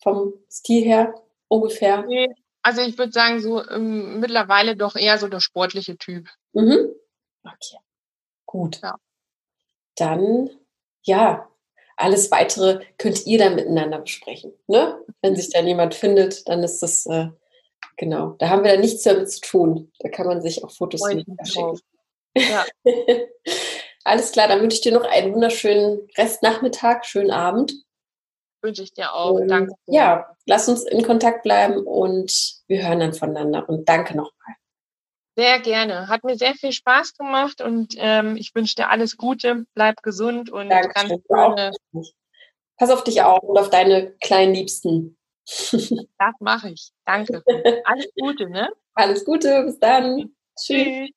vom Stil her ungefähr? Nee, also ich würde sagen, so ähm, mittlerweile doch eher so der sportliche Typ. Mhm. Okay. Gut. Ja. Dann, ja, alles weitere könnt ihr dann miteinander besprechen. Ne? Wenn sich dann jemand findet, dann ist das, äh, genau, da haben wir dann nichts damit zu tun. Da kann man sich auch Fotos schicken. Ja. *laughs* alles klar, dann wünsche ich dir noch einen wunderschönen Restnachmittag, schönen Abend. Wünsche ich dir auch. Und, danke. Ja, lass uns in Kontakt bleiben und wir hören dann voneinander. Und danke nochmal. Sehr gerne. Hat mir sehr viel Spaß gemacht und ähm, ich wünsche dir alles Gute, bleib gesund und ganz schöne. Pass auf dich auch und auf deine kleinen Liebsten. *laughs* Das mache ich. Danke. Alles Gute, ne? Alles Gute, bis dann. Tschüss.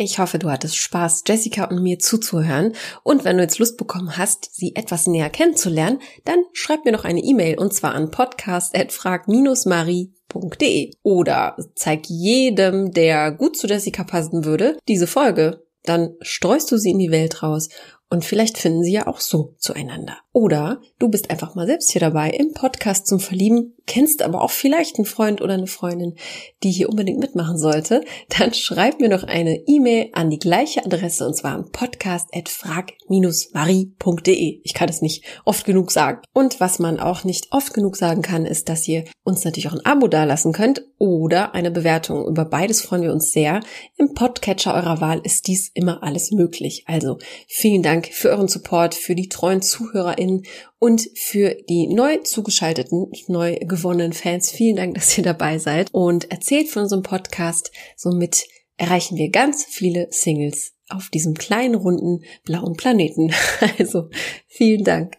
Ich hoffe, du hattest Spaß, Jessica und mir zuzuhören. Und wenn du jetzt Lust bekommen hast, sie etwas näher kennenzulernen, dann schreib mir noch eine E-Mail und zwar an podcast.frag-marie.de oder zeig jedem, der gut zu Jessica passen würde, diese Folge. Dann streust du sie in die Welt raus und vielleicht finden sie ja auch so zueinander. Oder du bist einfach mal selbst hier dabei im Podcast zum Verlieben, kennst aber auch vielleicht einen Freund oder eine Freundin, die hier unbedingt mitmachen sollte. Dann schreib mir noch eine E-Mail an die gleiche Adresse und zwar an podcast.frag-marie.de. Ich kann es nicht oft genug sagen. Und was man auch nicht oft genug sagen kann, ist, dass ihr uns natürlich auch ein Abo dalassen könnt oder eine Bewertung. Über beides freuen wir uns sehr. Im Podcatcher eurer Wahl ist dies immer alles möglich. Also vielen Dank für euren Support, für die treuen ZuhörerInnen und für die neu zugeschalteten, neu gewonnenen Fans. Vielen Dank, dass ihr dabei seid und erzählt von unserem Podcast. Somit erreichen wir ganz viele Singles auf diesem kleinen, runden, blauen Planeten. *laughs* Also vielen Dank.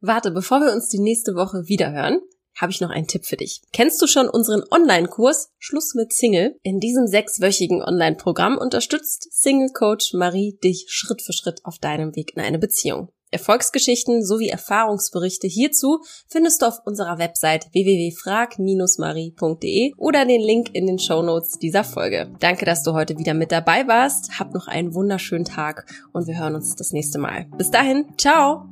Warte, bevor wir uns die nächste Woche wiederhören, habe ich noch einen Tipp für dich. Kennst du schon unseren Online-Kurs Schluss mit Single? In diesem sechswöchigen Online-Programm unterstützt Single-Coach Marie dich Schritt für Schritt auf deinem Weg in eine Beziehung. Erfolgsgeschichten sowie Erfahrungsberichte hierzu findest du auf unserer Website www.frag-marie.de oder den Link in den Show Notes dieser Folge. Danke, dass du heute wieder mit dabei warst. Hab noch einen wunderschönen Tag und wir hören uns das nächste Mal. Bis dahin, ciao!